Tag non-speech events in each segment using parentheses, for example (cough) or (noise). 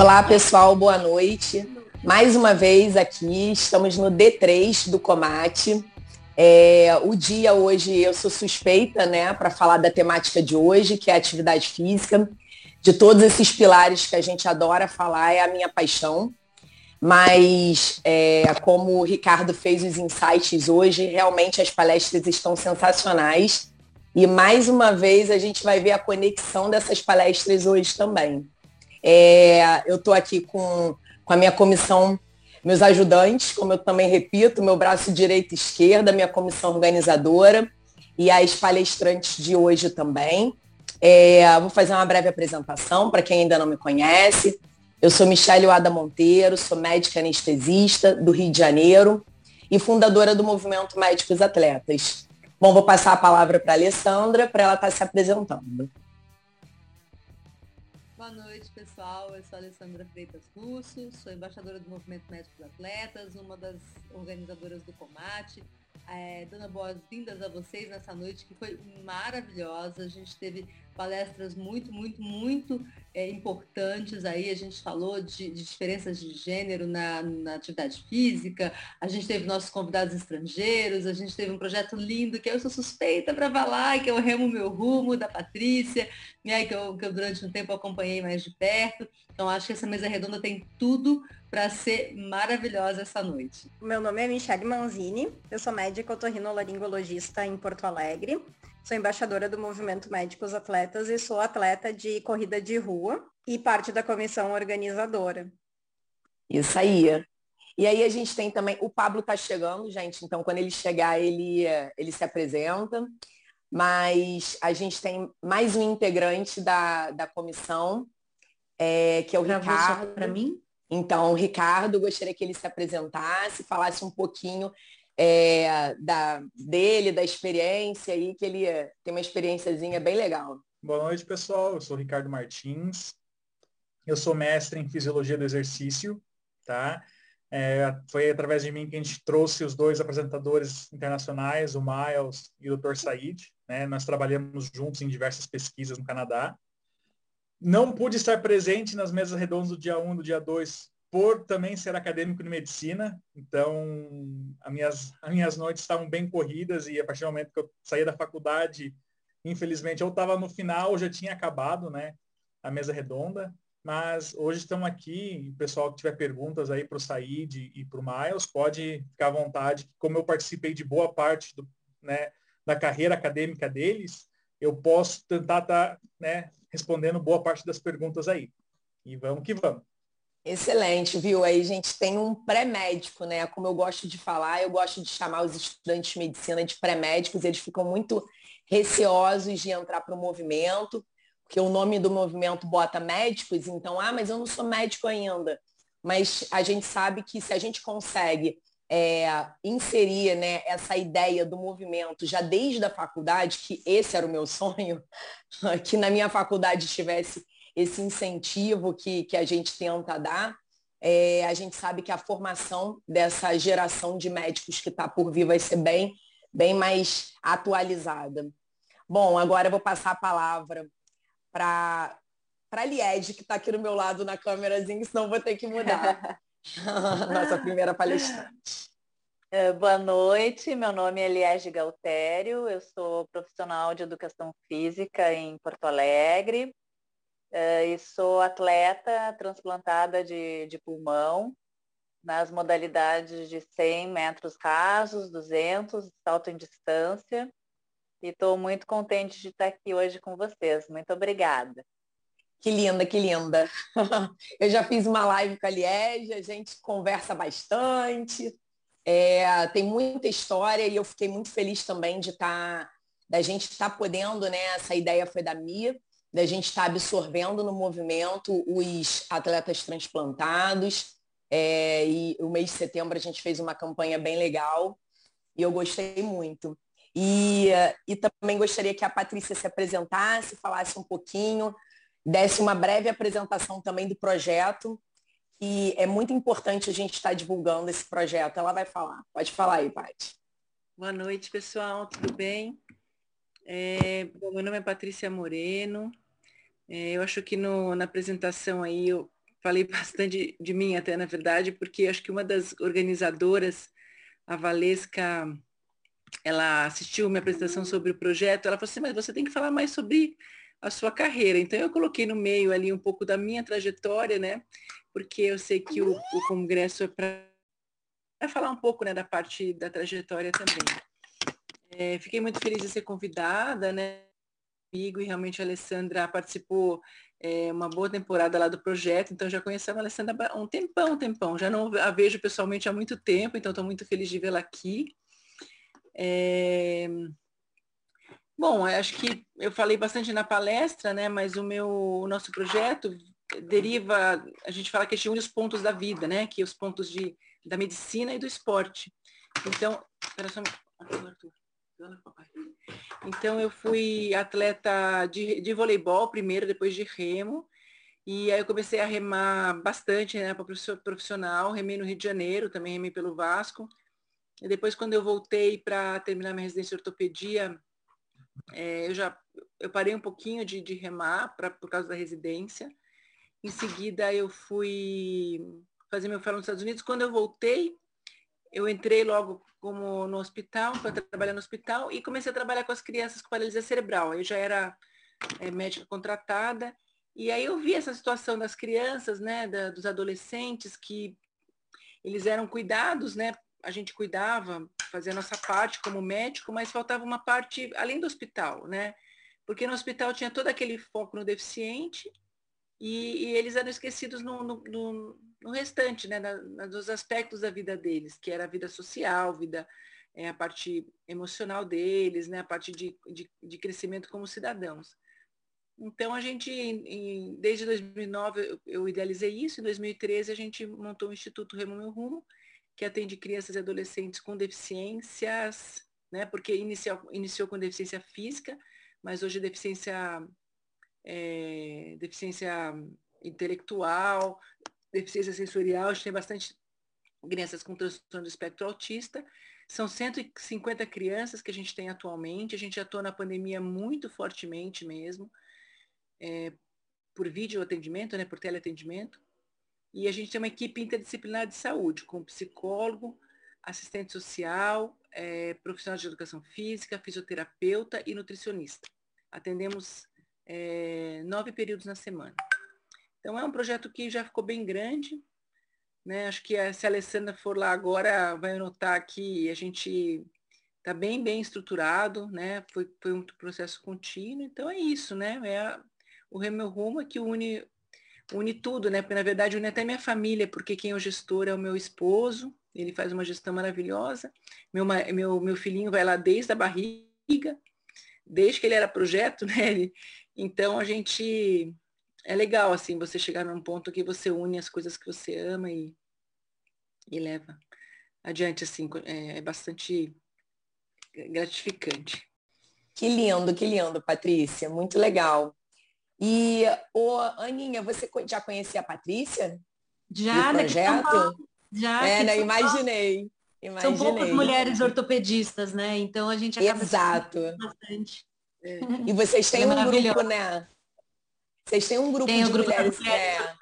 Olá, pessoal, boa noite. Mais uma vez aqui, estamos no D3 do Comate. É, o dia hoje, eu sou suspeita, né, para falar da temática de hoje, que é a atividade física. De todos esses pilares que a gente adora falar, é a minha paixão. Mas, é, como o Ricardo fez os insights hoje, realmente as palestras estão sensacionais. E mais uma vez a gente vai ver a conexão dessas palestras hoje também. É, eu estou aqui com, com a minha comissão, meus ajudantes, como eu também repito, meu braço direito e esquerda, minha comissão organizadora e as palestrantes de hoje também. É, vou fazer uma breve apresentação para quem ainda não me conhece. Eu sou Michelle Oada Monteiro, sou médica anestesista do Rio de Janeiro e fundadora do Movimento Médicos Atletas. Bom, vou passar a palavra para a Alessandra para ela estar tá se apresentando. Pessoal. Eu sou a Alessandra Freitas Russo, sou embaixadora do Movimento Médicos Atletas, uma das organizadoras do Comate. É, dando boas-vindas a vocês nessa noite que foi maravilhosa. A gente teve palestras muito, muito, muito é, importantes aí. A gente falou de, de diferenças de gênero na, na, atividade física, a gente teve nossos convidados estrangeiros, a gente teve um projeto lindo que eu sou suspeita para falar, que é o Remo Meu Rumo, da Patrícia, né, que, eu, que eu durante um tempo acompanhei mais de perto. Então acho que essa mesa redonda tem tudo para ser maravilhosa essa noite. Meu nome é Michelle Manzini, eu sou médica otorrinolaringologista em Porto Alegre, sou embaixadora do Movimento Médicos Atletas e sou atleta de corrida de rua e parte da comissão organizadora. Isso aí. E aí a gente tem também, o Pablo está chegando, gente, então quando ele chegar, ele, ele se apresenta. Mas a gente tem mais um integrante da, da comissão, é, que é o pra Ricardo. Para mim? Então, Ricardo, gostaria que ele se apresentasse, falasse um pouquinho é, da, dele, da experiência aí, que ele tem uma experiênciazinha bem legal. Boa noite, pessoal. Eu sou Ricardo Martins. Eu sou mestre em Fisiologia do Exercício, tá? É, foi através de mim que a gente trouxe os dois apresentadores internacionais, o Miles e o Dr. Said. Né? Nós trabalhamos juntos em diversas pesquisas no Canadá. Não pude estar presente nas mesas redondas do dia 1 e do dia 2, por também ser acadêmico de medicina. Então, as minhas, as minhas noites estavam bem corridas e a partir do momento que eu saía da faculdade, infelizmente, eu estava no final, já tinha acabado né, a mesa redonda. Mas hoje estamos aqui, pessoal que tiver perguntas aí para o Said e para o Miles, pode ficar à vontade. Como eu participei de boa parte do, né, da carreira acadêmica deles, eu posso tentar estar tá, né, respondendo boa parte das perguntas aí. E vamos que vamos. Excelente, viu? Aí gente tem um pré-médico, né? Como eu gosto de falar, eu gosto de chamar os estudantes de medicina de pré-médicos, eles ficam muito receosos de entrar para o movimento, porque o nome do movimento bota médicos, então, ah, mas eu não sou médico ainda. Mas a gente sabe que se a gente consegue é, inserir né, essa ideia do movimento já desde a faculdade, que esse era o meu (laughs) sonho, que na minha faculdade tivesse esse incentivo que, que a gente tenta dar, é, a gente sabe que a formação dessa geração de médicos que está por vir vai ser bem, bem mais atualizada. Bom, agora eu vou passar a palavra para a Lied, que está aqui no meu lado na câmerazinha, senão vou ter que mudar. (laughs) Nossa primeira palestrante. É, boa noite, meu nome é Liege Galtério, eu sou profissional de educação física em Porto Alegre e sou atleta transplantada de, de pulmão nas modalidades de 100 metros rasos, 200, salto em distância. E estou muito contente de estar aqui hoje com vocês. Muito obrigada. Que linda, que linda. (laughs) Eu já fiz uma live com a Liege, a gente conversa bastante, é, tem muita história e eu fiquei muito feliz também de estar, tá, da gente estar tá podendo, né? Essa ideia foi da Mia, da gente estar tá absorvendo no movimento os atletas transplantados. É, e o mês de setembro a gente fez uma campanha bem legal e eu gostei muito. E, e também gostaria que a Patrícia se apresentasse, falasse um pouquinho desse uma breve apresentação também do projeto. E é muito importante a gente estar divulgando esse projeto. Ela vai falar. Pode falar aí, Paty. Boa noite, pessoal. Tudo bem? É, meu nome é Patrícia Moreno. É, eu acho que no, na apresentação aí eu falei (laughs) bastante de mim até, na verdade, porque acho que uma das organizadoras, a Valesca, ela assistiu minha apresentação sobre o projeto, ela falou assim, mas você tem que falar mais sobre a sua carreira. Então eu coloquei no meio ali um pouco da minha trajetória, né? Porque eu sei que o, o congresso é para falar um pouco né, da parte da trajetória também. É, fiquei muito feliz de ser convidada, né? Comigo e realmente a Alessandra participou é, uma boa temporada lá do projeto, então já conhecemos a Alessandra há um tempão, um tempão. Já não a vejo pessoalmente há muito tempo, então estou muito feliz de vê-la aqui. É... Bom, acho que eu falei bastante na palestra, né? Mas o meu, o nosso projeto deriva, a gente fala que a gente une os pontos da vida, né? Que é os pontos de, da medicina e do esporte. Então, espera só, Arthur. Então eu fui atleta de, de voleibol primeiro, depois de remo. E aí eu comecei a remar bastante, né, para profissional, remei no Rio de Janeiro, também remei pelo Vasco. E depois quando eu voltei para terminar minha residência de ortopedia, é, eu já eu parei um pouquinho de, de remar pra, por causa da residência. Em seguida eu fui fazer meu fellow nos Estados Unidos. Quando eu voltei, eu entrei logo como no hospital, para trabalhar no hospital, e comecei a trabalhar com as crianças com paralisia cerebral. Eu já era é, médica contratada, e aí eu vi essa situação das crianças, né, da, dos adolescentes, que eles eram cuidados, né, a gente cuidava, fazia a nossa parte como médico, mas faltava uma parte além do hospital, né, porque no hospital tinha todo aquele foco no deficiente, e, e eles eram esquecidos no, no, no, no restante, né, na, nos aspectos da vida deles, que era a vida social, vida, é, a parte emocional deles, né, a parte de, de, de crescimento como cidadãos. Então, a gente, em, desde 2009, eu, eu, idealizei isso, em 2013 a gente montou o Instituto Remo Meu Rumo, que atende crianças e adolescentes com deficiências, né, porque iniciou, iniciou com deficiência física, mas hoje deficiência é, deficiência intelectual, deficiência sensorial, a gente tem bastante crianças com transtorno do espectro autista. São 150 crianças que a gente tem atualmente. A gente atua na pandemia muito fortemente mesmo, é, por vídeo atendimento, né, por teleatendimento. E a gente tem uma equipe interdisciplinar de saúde, com psicólogo, assistente social, é, profissional de educação física, fisioterapeuta e nutricionista. Atendemos é, nove períodos na semana. Então é um projeto que já ficou bem grande. Né? Acho que a, se a Alessandra for lá agora, vai notar que a gente está bem, bem estruturado, né? Foi, foi um processo contínuo. Então é isso, né? É o Remeu Rumo é que une, une tudo, né? Porque na verdade une até minha família, porque quem é o gestor é o meu esposo, ele faz uma gestão maravilhosa. Meu, meu, meu filhinho vai lá desde a barriga, desde que ele era projeto, (laughs) né? Ele, então a gente é legal assim você chegar num ponto que você une as coisas que você ama e, e leva adiante assim é, é bastante gratificante. Que lindo, que lindo, Patrícia, muito legal. E o Aninha, você já conhecia a Patrícia? Já, projeto? Já. É, né? Imaginei. Imaginei. São poucas mulheres ortopedistas, né? Então a gente acaba Exato. bastante. É. E vocês têm é um grupo, né? Vocês têm um grupo Tem de grupo mulheres. mulheres é...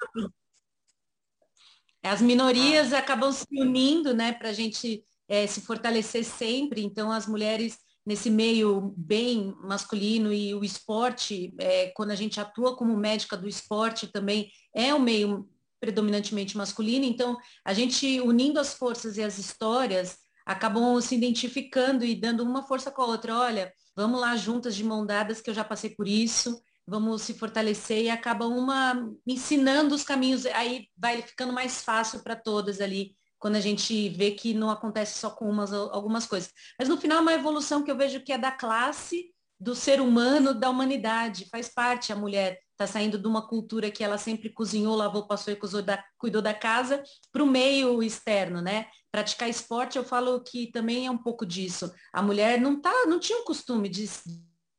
As minorias ah. acabam se unindo, né, para a gente é, se fortalecer sempre. Então, as mulheres nesse meio bem masculino e o esporte, é, quando a gente atua como médica do esporte também é um meio predominantemente masculino. Então, a gente unindo as forças e as histórias acabam se identificando e dando uma força com a outra. Olha, vamos lá juntas de mão dadas, que eu já passei por isso, vamos se fortalecer e acaba uma ensinando os caminhos, aí vai ficando mais fácil para todas ali, quando a gente vê que não acontece só com umas, algumas coisas. Mas no final é uma evolução que eu vejo que é da classe, do ser humano, da humanidade, faz parte a mulher está saindo de uma cultura que ela sempre cozinhou, lavou, passou e cuidou da, cuidou da casa para o meio externo, né? Praticar esporte, eu falo que também é um pouco disso. A mulher não tá, não tinha o costume de,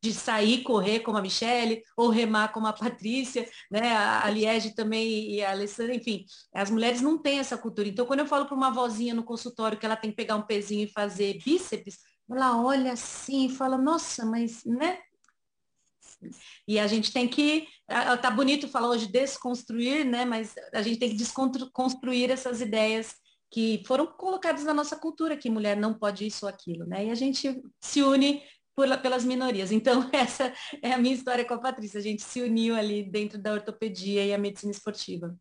de sair correr como a Michelle ou remar como a Patrícia, né? A Liege também e a Alessandra, enfim, as mulheres não têm essa cultura. Então, quando eu falo para uma vozinha no consultório que ela tem que pegar um pezinho e fazer bíceps, ela olha assim e fala, nossa, mas, né? E a gente tem que, tá bonito falar hoje desconstruir, né? Mas a gente tem que desconstruir essas ideias que foram colocadas na nossa cultura, que mulher não pode isso ou aquilo, né? E a gente se une por, pelas minorias. Então, (laughs) essa é a minha história com a Patrícia. A gente se uniu ali dentro da ortopedia e a medicina esportiva.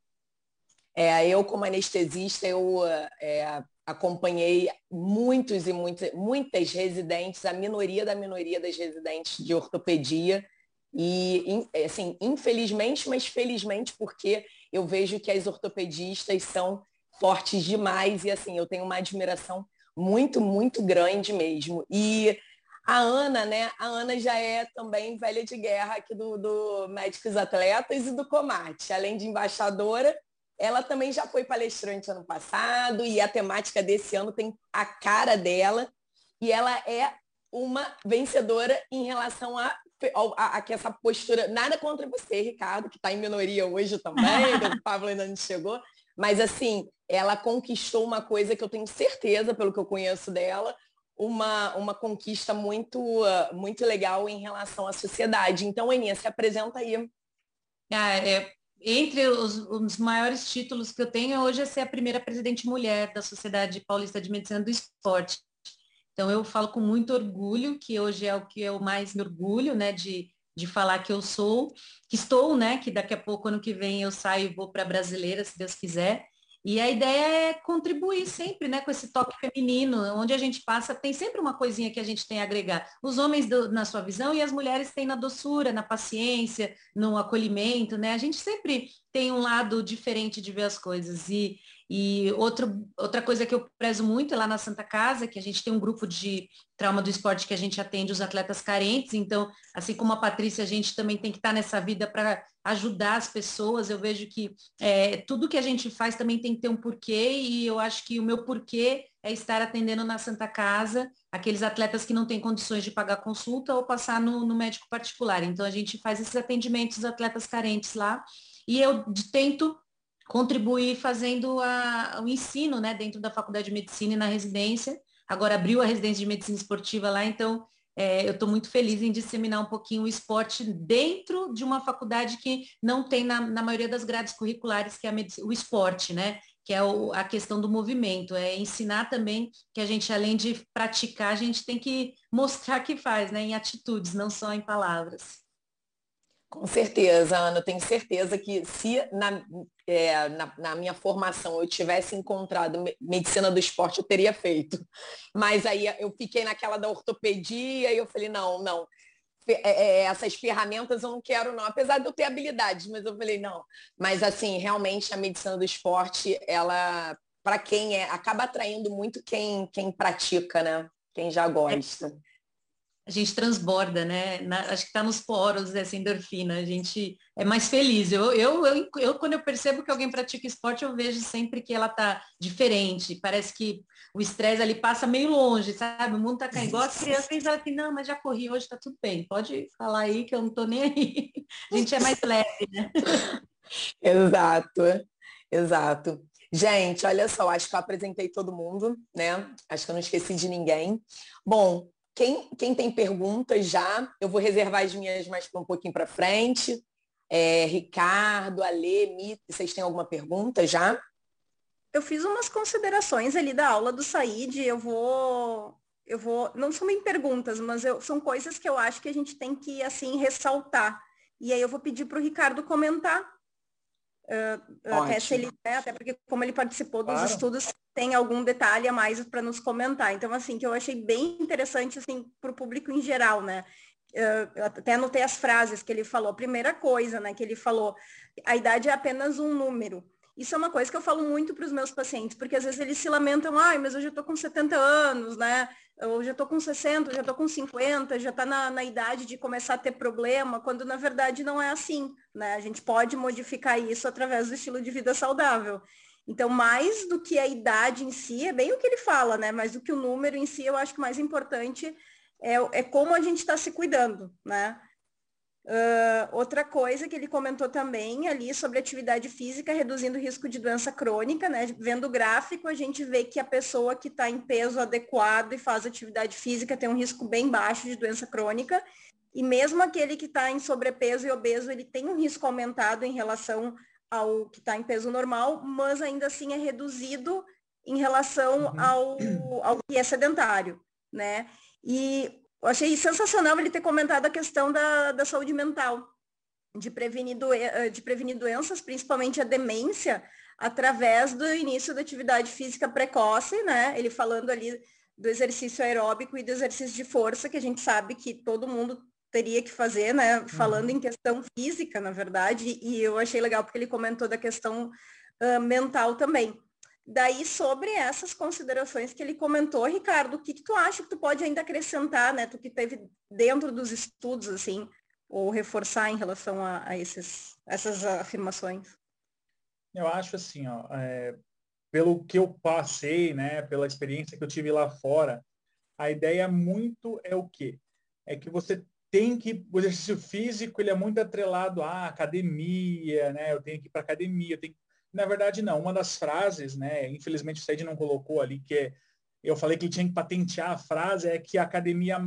É, eu, como anestesista, eu é, acompanhei muitos e muitas, muitas residentes, a minoria da minoria das residentes de ortopedia. E, assim, infelizmente, mas felizmente, porque eu vejo que as ortopedistas são fortes demais e, assim, eu tenho uma admiração muito, muito grande mesmo. E a Ana, né? A Ana já é também velha de guerra aqui do, do Médicos Atletas e do Comate. Além de embaixadora, ela também já foi palestrante ano passado e a temática desse ano tem a cara dela. E ela é uma vencedora em relação a, a, a, essa postura. Nada contra você, Ricardo, que está em minoria hoje também, (laughs) o Pablo ainda não chegou. Mas assim, ela conquistou uma coisa que eu tenho certeza, pelo que eu conheço dela, uma, uma conquista muito, muito legal em relação à sociedade. Então, Aninha, se apresenta aí. Ah, é, entre os, os, maiores títulos que eu tenho hoje é ser a primeira presidente mulher da Sociedade Paulista de Medicina do Esporte. Então eu falo com muito orgulho, que hoje é o que eu mais me orgulho, né, de, de falar que eu sou, que estou, né, que daqui a pouco, ano que vem, eu saio e vou para a brasileira, se Deus quiser. E a ideia é contribuir sempre, né, com esse toque feminino, onde a gente passa, tem sempre uma coisinha que a gente tem a agregar. Os homens do, na sua visão e as mulheres têm na doçura, na paciência, no acolhimento, né? A gente sempre tem um lado diferente de ver as coisas. E, e outro, outra coisa que eu prezo muito é lá na Santa Casa, que a gente tem um grupo de trauma do esporte que a gente atende os atletas carentes. Então, assim como a Patrícia, a gente também tem que estar nessa vida para ajudar as pessoas. Eu vejo que é, tudo que a gente faz também tem que ter um porquê, e eu acho que o meu porquê é estar atendendo na Santa Casa aqueles atletas que não têm condições de pagar consulta ou passar no, no médico particular. Então, a gente faz esses atendimentos atletas carentes lá. E eu tento contribuir fazendo a, o ensino né, dentro da Faculdade de Medicina e na residência. Agora abriu a residência de medicina esportiva lá, então é, eu estou muito feliz em disseminar um pouquinho o esporte dentro de uma faculdade que não tem na, na maioria das grades curriculares, que é o esporte, né? Que é o, a questão do movimento. É ensinar também que a gente, além de praticar, a gente tem que mostrar que faz, né? Em atitudes, não só em palavras. Com certeza, Ana, eu tenho certeza que se na, é, na, na, minha formação eu tivesse encontrado medicina do esporte, eu teria feito. Mas aí eu fiquei naquela da ortopedia e eu falei, não, não, é, é, essas ferramentas eu não quero não, apesar de eu ter habilidades, mas eu falei, não. Mas assim, realmente a medicina do esporte, ela, para quem é, acaba atraindo muito quem, quem pratica, né? Quem já gosta a gente transborda, né? Na, acho que está nos poros essa endorfina, a gente é mais feliz. Eu, eu, eu, eu, quando eu percebo que alguém pratica esporte, eu vejo sempre que ela tá diferente. Parece que o estresse ali passa meio longe, sabe? O mundo tá caindo. Igual as crianças ela assim, não, mas já corri hoje, tá tudo bem. Pode falar aí que eu não tô nem aí. A gente é mais leve, né? (laughs) Exato, exato. Gente, olha só, acho que eu apresentei todo mundo, né? Acho que eu não esqueci de ninguém. Bom, quem, quem tem perguntas já, eu vou reservar as minhas mais para um pouquinho para frente. É, Ricardo, Ale, Mito, vocês têm alguma pergunta já? Eu fiz umas considerações ali da aula do Said, eu vou eu vou, não são bem perguntas, mas eu, são coisas que eu acho que a gente tem que, assim, ressaltar. E aí eu vou pedir para o Ricardo comentar Uh, até se ele, né, até porque como ele participou dos claro. estudos, tem algum detalhe a mais para nos comentar. Então, assim, que eu achei bem interessante, assim, para o público em geral, né? Uh, até anotei as frases que ele falou. Primeira coisa, né, que ele falou, a idade é apenas um número. Isso é uma coisa que eu falo muito para os meus pacientes, porque às vezes eles se lamentam, ai, mas eu já estou com 70 anos, né? Eu já estou com 60, já estou com 50, já está na, na idade de começar a ter problema, quando na verdade não é assim, né? A gente pode modificar isso através do estilo de vida saudável. Então, mais do que a idade em si, é bem o que ele fala, né? Mas do que o número em si, eu acho que o mais importante é, é como a gente está se cuidando, né? Uh, outra coisa que ele comentou também ali sobre atividade física reduzindo o risco de doença crônica, né? Vendo o gráfico, a gente vê que a pessoa que está em peso adequado e faz atividade física tem um risco bem baixo de doença crônica. E mesmo aquele que está em sobrepeso e obeso, ele tem um risco aumentado em relação ao que está em peso normal, mas ainda assim é reduzido em relação uhum. ao, ao que é sedentário, né? E eu achei sensacional ele ter comentado a questão da, da saúde mental, de prevenir, doen eh, de prevenir doenças, principalmente a demência, através do início da atividade física precoce, né? Ele falando ali do exercício aeróbico e do exercício de força, que a gente sabe que todo mundo teria que fazer, né? Falando uhum. em questão física, na verdade, e eu achei legal porque ele comentou da questão uh, mental também. Daí, sobre essas considerações que ele comentou, Ricardo, o que, que tu acha que tu pode ainda acrescentar, né? Tu que teve dentro dos estudos, assim, ou reforçar em relação a, a esses, essas afirmações? Eu acho assim, ó, é, pelo que eu passei, né, pela experiência que eu tive lá fora, a ideia muito é o quê? É que você tem que o exercício físico ele é muito atrelado à academia, né? Eu tenho que ir para academia, eu tenho na verdade não. Uma das frases, né? Infelizmente o Said não colocou ali que é, eu falei que ele tinha que patentear a frase é que a academia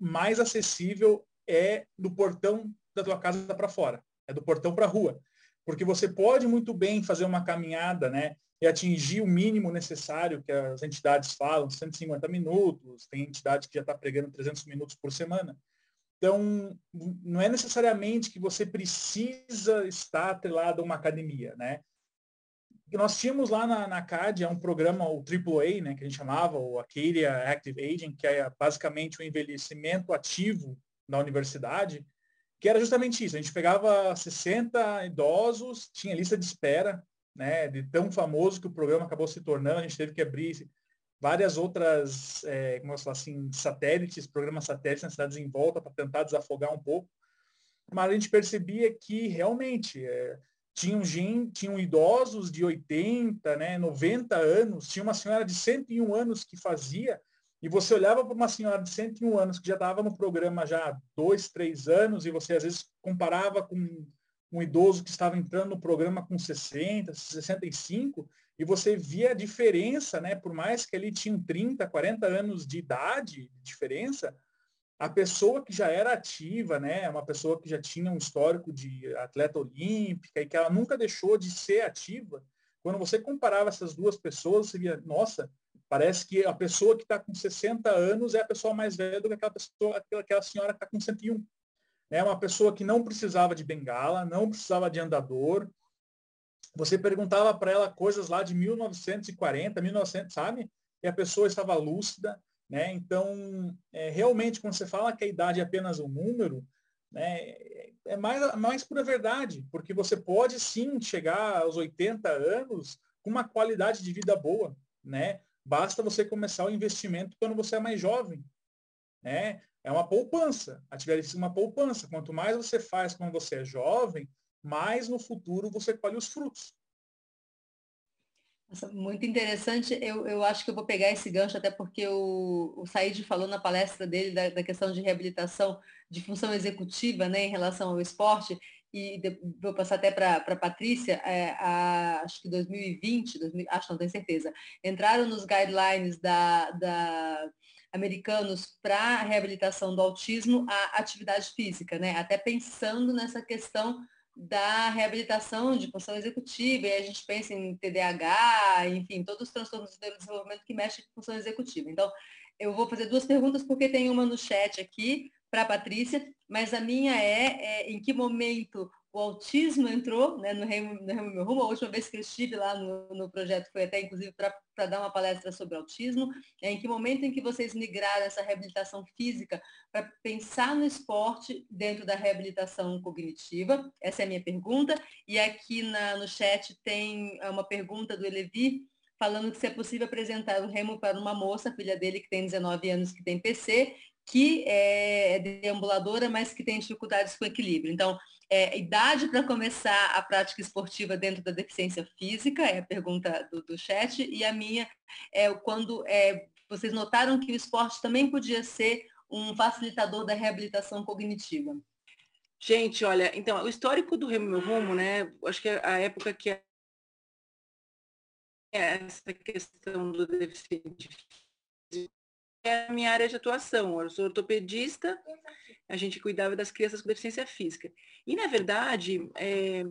mais acessível é do portão da tua casa para fora, é do portão para a rua, porque você pode muito bem fazer uma caminhada, né? E atingir o mínimo necessário que as entidades falam, 150 minutos, tem entidade que já está pregando 300 minutos por semana. Então, não é necessariamente que você precisa estar atrelado a uma academia, né? Nós tínhamos lá na, na CAD é um programa, o AAA, né, que a gente chamava, o Acadia Active Aging, que é basicamente o envelhecimento ativo na universidade, que era justamente isso. A gente pegava 60 idosos, tinha lista de espera, né, de tão famoso que o programa acabou se tornando, a gente teve que abrir várias outras, é, como eu falar assim, satélites, programas satélites nas cidades em volta para tentar desafogar um pouco. Mas a gente percebia que realmente é, tinham, gente, tinham idosos de 80, né, 90 anos, tinha uma senhora de 101 anos que fazia, e você olhava para uma senhora de 101 anos que já estava no programa já há dois, três anos, e você às vezes comparava com um idoso que estava entrando no programa com 60, 65, e você via a diferença, né? Por mais que ele tinha 30, 40 anos de idade, de diferença, a pessoa que já era ativa, né? Uma pessoa que já tinha um histórico de atleta olímpica e que ela nunca deixou de ser ativa, quando você comparava essas duas pessoas, você via, nossa, parece que a pessoa que está com 60 anos é a pessoa mais velha do que aquela pessoa, aquela senhora que está com 101. É uma pessoa que não precisava de bengala, não precisava de andador, você perguntava para ela coisas lá de 1940, 1900, sabe? E a pessoa estava lúcida, né? Então, é, realmente, quando você fala que a idade é apenas um número, né, é mais, mais pura verdade, porque você pode sim chegar aos 80 anos com uma qualidade de vida boa, né? Basta você começar o investimento quando você é mais jovem, né? É uma poupança, atividade uma poupança. Quanto mais você faz quando você é jovem, mais no futuro você colhe os frutos. Nossa, muito interessante. Eu, eu acho que eu vou pegar esse gancho, até porque o, o Said falou na palestra dele da, da questão de reabilitação de função executiva né, em relação ao esporte, e de, vou passar até para a Patrícia, é, a, acho que 2020, 2000, acho não tenho certeza, entraram nos guidelines da, da americanos para a reabilitação do autismo a atividade física, né? Até pensando nessa questão da reabilitação de função executiva, e a gente pensa em TDAH, enfim, todos os transtornos do desenvolvimento que mexem com função executiva. Então, eu vou fazer duas perguntas, porque tem uma no chat aqui, para a Patrícia, mas a minha é, é, em que momento o autismo entrou né, no Remo, Remo Meu Rumo. A última vez que eu estive lá no, no projeto foi até, inclusive, para dar uma palestra sobre autismo. É, em que momento em que vocês migraram essa reabilitação física para pensar no esporte dentro da reabilitação cognitiva? Essa é a minha pergunta. E aqui na, no chat tem uma pergunta do Elevi, falando que se é possível apresentar o Remo para uma moça, filha dele que tem 19 anos, que tem PC, que é deambuladora, mas que tem dificuldades com equilíbrio. Então, é, idade para começar a prática esportiva dentro da deficiência física, é a pergunta do, do chat, e a minha é quando é, vocês notaram que o esporte também podia ser um facilitador da reabilitação cognitiva. Gente, olha, então, o histórico do Meu Rumo, né, acho que é a época que é essa questão do deficiente é a minha área de atuação. Eu sou ortopedista a gente cuidava das crianças com deficiência física. E, na verdade, é,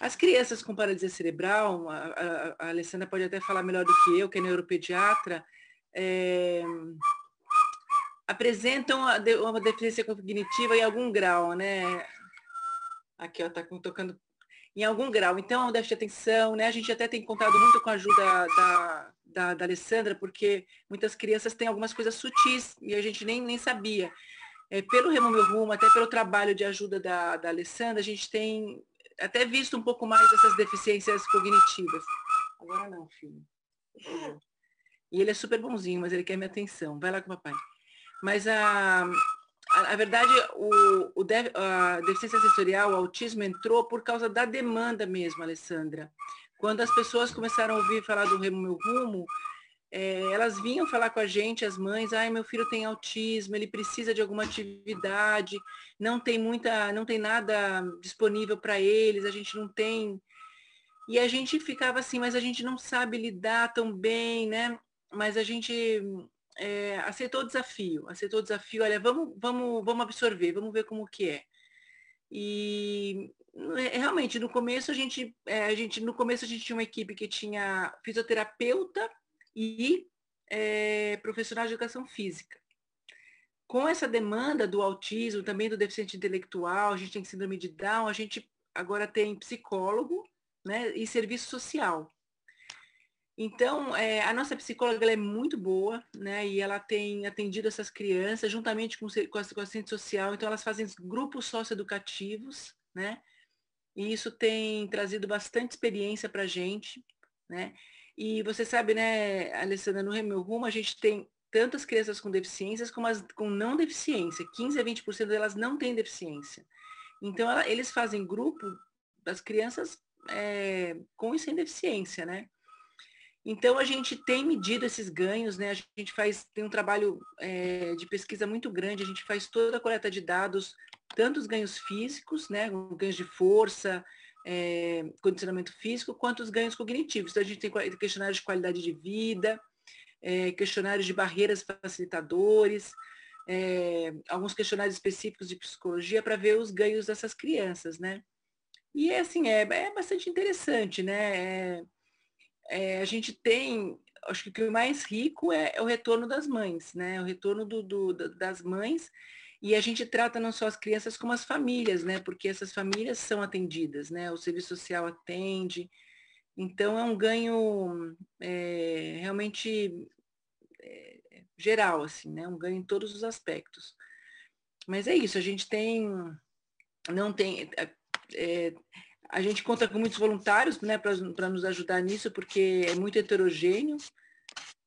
as crianças com paralisia cerebral, a, a, a, Alessandra pode até falar melhor do que eu, que é neuropediatra, é, apresentam uma deficiência cognitiva em algum grau, né? Aqui, ó, tá tocando em algum grau. Então, déficit de atenção, né? A gente até tem contado muito com a ajuda da, da, da Alessandra, porque muitas crianças têm algumas coisas sutis e a gente nem, nem sabia. É, pelo Remo Meu Rumo, até pelo trabalho de ajuda da, da Alessandra, a gente tem até visto um pouco mais essas deficiências cognitivas. Agora não, filho. E ele é super bonzinho, mas ele quer minha atenção. Vai lá com o papai. Mas a, a, a verdade, o, o def, a deficiência sensorial, o autismo entrou por causa da demanda mesmo, Alessandra. Quando as pessoas começaram a ouvir falar do Remo Meu Rumo, é, elas vinham falar com a gente, as mães, ai, meu filho tem autismo, ele precisa de alguma atividade, não tem muita, não tem nada disponível para eles, a gente não tem. E a gente ficava assim, mas a gente não sabe lidar tão bem, né? Mas a gente é, aceitou o desafio, aceitou o desafio, olha, vamos, vamos, vamos absorver, vamos ver como que é. E realmente no começo a gente, é, a gente, no começo a gente tinha uma equipe que tinha fisioterapeuta e é, profissional de educação física. Com essa demanda do autismo, também do deficiente intelectual, a gente tem síndrome de Down, a gente agora tem psicólogo né, e serviço social. Então, é, a nossa psicóloga é muito boa, né? E ela tem atendido essas crianças juntamente com, com, a, com assistente social. Então, elas fazem grupos socioeducativos, né? E isso tem trazido bastante experiência para a gente, né? E você sabe, né, Alessandra, no Remeu Rumo a gente tem tantas crianças com deficiências como as com não deficiência. 15 a 20% delas não têm deficiência. Então, ela, eles fazem grupo das crianças é, com e sem deficiência, né? Então a gente tem medido esses ganhos, né? A gente faz, tem um trabalho é, de pesquisa muito grande, a gente faz toda a coleta de dados, tanto os ganhos físicos, né? Ganhos de força, é, condicionamento físico, quanto os ganhos cognitivos. Então a gente tem questionários de qualidade de vida, é, questionários de barreiras facilitadores, é, alguns questionários específicos de psicologia para ver os ganhos dessas crianças, né? E assim, é, é bastante interessante, né? É, é, a gente tem, acho que o mais rico é, é, o retorno das mães, né? O retorno do, do, das mães e a gente trata não só as crianças como as famílias, né? Porque essas famílias são atendidas, né? O serviço social atende. Então é um ganho é, realmente é, geral, assim, né? Um ganho em todos os aspectos. Mas é isso, a gente tem, não tem, é, a gente conta com muitos voluntários né, para nos ajudar nisso, porque é muito heterogêneo,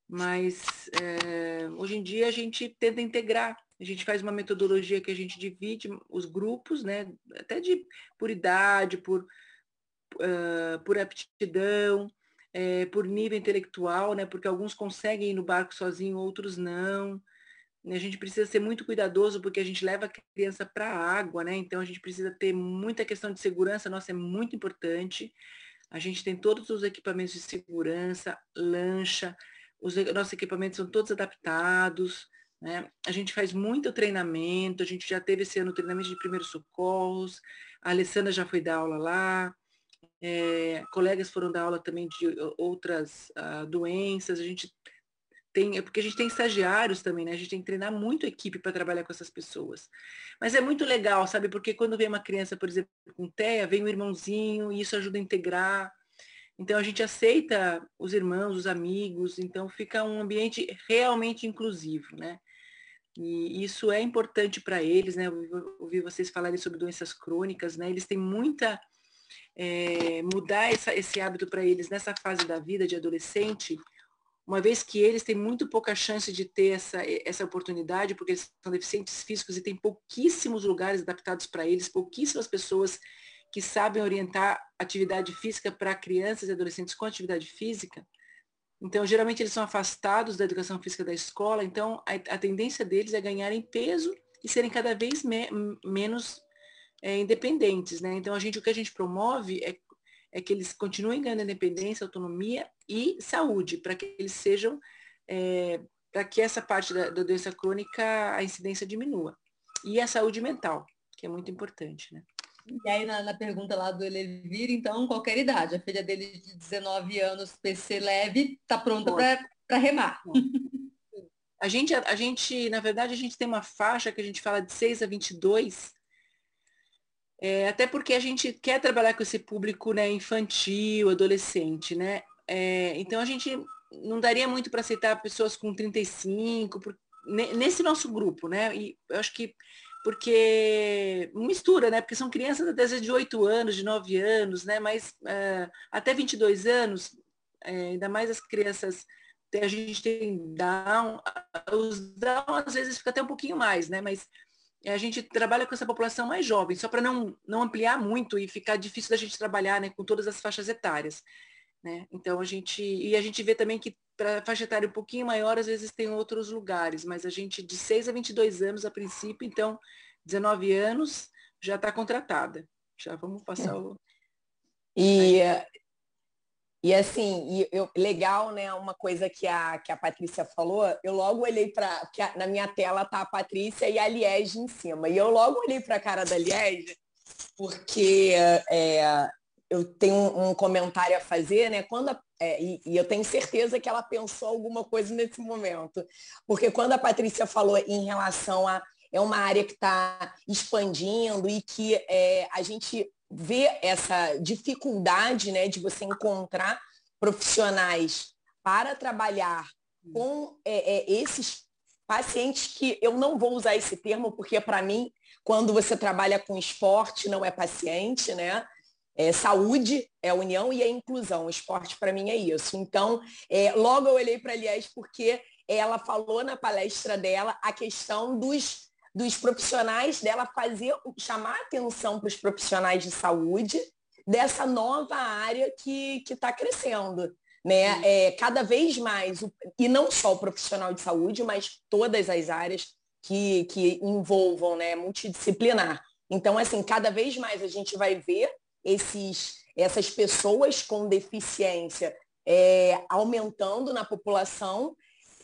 mas é, hoje em dia a gente tenta integrar. A gente faz uma metodologia que a gente divide os grupos, né, até de por idade, por, uh, por aptidão, é, por nível intelectual, né, porque alguns conseguem ir no barco sozinho, outros não. A gente precisa ser muito cuidadoso porque a gente leva a criança para a água, né? Então a gente precisa ter muita questão de segurança, nossa, é muito importante. A gente tem todos os equipamentos de segurança, lancha, os nossos equipamentos são todos adaptados, né? A gente faz muito treinamento, a gente já teve esse ano treinamento de primeiros socorros, a Alessandra já foi dar aula lá, é, colegas foram dar aula também de outras uh, doenças, a gente tem, é porque a gente tem estagiários também, né? A gente tem que treinar muito a equipe para trabalhar com essas pessoas. Mas é muito legal, sabe? Porque quando vem uma criança, por exemplo, com TEA, vem um irmãozinho e isso ajuda a integrar. Então a gente aceita os irmãos, os amigos, então fica um ambiente realmente inclusivo, né? E isso é importante para eles, né? Eu ouvi vocês falarem sobre doenças crônicas, né? Eles têm muita é, mudar essa, esse hábito para eles nessa fase da vida de adolescente uma vez que eles têm muito pouca chance de ter essa, essa oportunidade, porque eles são deficientes físicos e tem pouquíssimos lugares adaptados para eles, pouquíssimas pessoas que sabem orientar atividade física para crianças e adolescentes com atividade física. Então, geralmente eles são afastados da educação física da escola, então a, a tendência deles é ganharem peso e serem cada vez me, menos é, independentes, né? Então, a gente, o que a gente promove é é que eles continuem ganhando independência, autonomia e saúde, para que eles sejam, é, para que essa parte da, da, doença crônica, a incidência diminua. e a saúde mental, que é muito importante, né? E aí na, na pergunta lá do Elevir, então, qualquer idade. A filha dele de 19 anos, PC leve, tá pronta para remar. A gente, a, a, gente, na verdade, a gente tem uma faixa que a gente fala de 6 a 22, é, até porque a gente quer trabalhar com esse público né, infantil, adolescente, né? É, então a gente não daria muito para aceitar pessoas com 35, por, nesse nosso grupo, né? E eu acho que porque mistura, né? Porque são crianças vezes de 8 anos, de 9 anos, né? Mas uh, até 22 anos, é, ainda mais as crianças, a gente tem down, os down às vezes fica até um pouquinho mais, né? Mas a gente trabalha com essa população mais jovem, só para não, não ampliar muito e ficar difícil da gente trabalhar né, com todas as faixas etárias. Né? Então a gente. E a gente vê também que para faixa etária um pouquinho maior, às vezes tem outros lugares, mas a gente de 6 a 22 anos a princípio, então 19 anos já está contratada. Já vamos passar o. E, e assim, e eu, legal, né? Uma coisa que a, que a Patrícia falou, eu logo olhei para. Na minha tela tá a Patrícia e a Liege em cima. E eu logo olhei para a cara da Liege, porque é, eu tenho um, um, comentário a fazer, né? Quando a, é, e, e, eu tenho certeza que ela pensou alguma coisa nesse momento. Porque quando a Patrícia falou em relação a é uma área que está expandindo e que é, a gente vê essa dificuldade né, de você encontrar profissionais para trabalhar com é, é, esses pacientes que eu não vou usar esse termo porque para mim quando você trabalha com esporte não é paciente, né? É, saúde é a união e a inclusão. O esporte para mim é isso. Então, é, logo eu olhei para a Lies porque ela falou na palestra dela a questão dos, dos profissionais dela fazer, chamar atenção para os profissionais de saúde dessa nova área que está crescendo. Né? É, cada vez mais, e não só o profissional de saúde, mas todas as áreas que, que envolvam, né, multidisciplinar. Então, assim, cada vez mais a gente vai ver esses, essas pessoas com deficiência é, aumentando na população,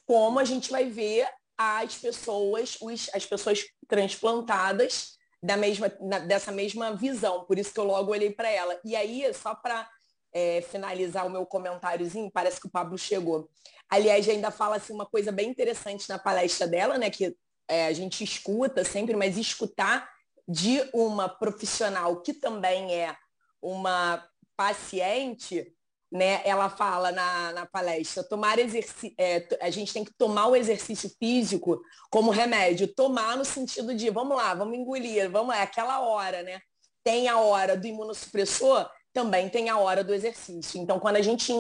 como a gente vai ver as pessoas, os, as pessoas transplantadas da mesma, na, dessa mesma visão. Por isso que eu logo olhei para ela. E aí, só para é, finalizar o meu comentáriozinho, parece que o Pablo chegou. Aliás, ainda fala assim, uma coisa bem interessante na palestra dela, né? Que é, a gente escuta sempre, mas escutar de uma profissional que também é uma paciente, né, ela fala na, na palestra, tomar exercício, é, a gente tem que tomar o exercício físico como remédio, tomar no sentido de, vamos lá, vamos engolir, vamos, é aquela hora, né? Tem a hora do imunossupressor, também tem a hora do exercício. Então, quando a gente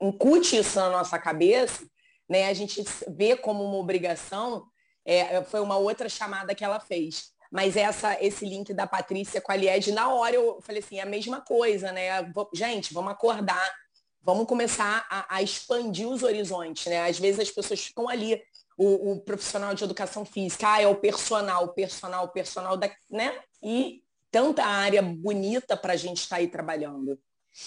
incute isso na nossa cabeça, né, a gente vê como uma obrigação, é, foi uma outra chamada que ela fez. Mas essa, esse link da Patrícia com a Lied, na hora eu falei assim, é a mesma coisa, né? Gente, vamos acordar, vamos começar a, a expandir os horizontes, né? Às vezes as pessoas ficam ali, o, o profissional de educação física, ah, é o personal, personal, personal, da, né? E tanta área bonita para a gente estar tá aí trabalhando.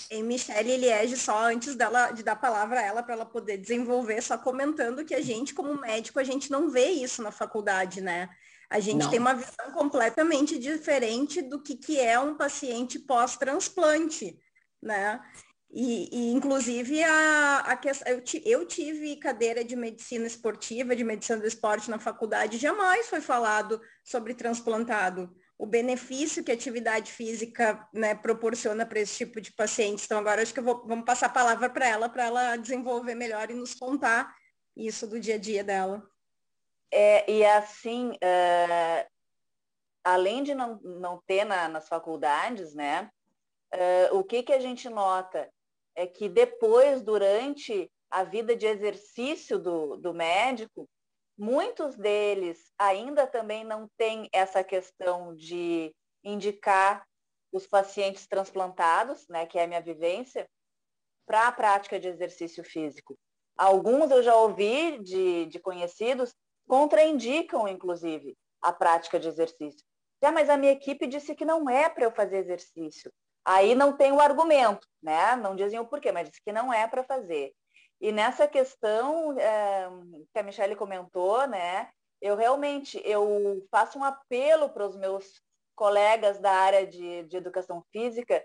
E Michelle Liege, só antes dela de dar a palavra a ela para ela poder desenvolver, só comentando que a gente, como médico, a gente não vê isso na faculdade, né? A gente Não. tem uma visão completamente diferente do que, que é um paciente pós-transplante, né? E, e, inclusive, a, a, eu, eu tive cadeira de medicina esportiva, de medicina do esporte na faculdade, jamais foi falado sobre transplantado. O benefício que a atividade física né, proporciona para esse tipo de pacientes. Então, agora acho que eu vou, vamos passar a palavra para ela, para ela desenvolver melhor e nos contar isso do dia a dia dela. É, e assim, é, além de não, não ter na, nas faculdades, né, é, o que, que a gente nota é que depois, durante a vida de exercício do, do médico, muitos deles ainda também não têm essa questão de indicar os pacientes transplantados, né, que é a minha vivência, para a prática de exercício físico. Alguns eu já ouvi de, de conhecidos contraindicam, inclusive, a prática de exercício. Já, mas a minha equipe disse que não é para eu fazer exercício. Aí não tem o argumento, né? Não dizem o porquê, mas disse que não é para fazer. E nessa questão é, que a Michelle comentou, né? eu realmente eu faço um apelo para os meus colegas da área de, de educação física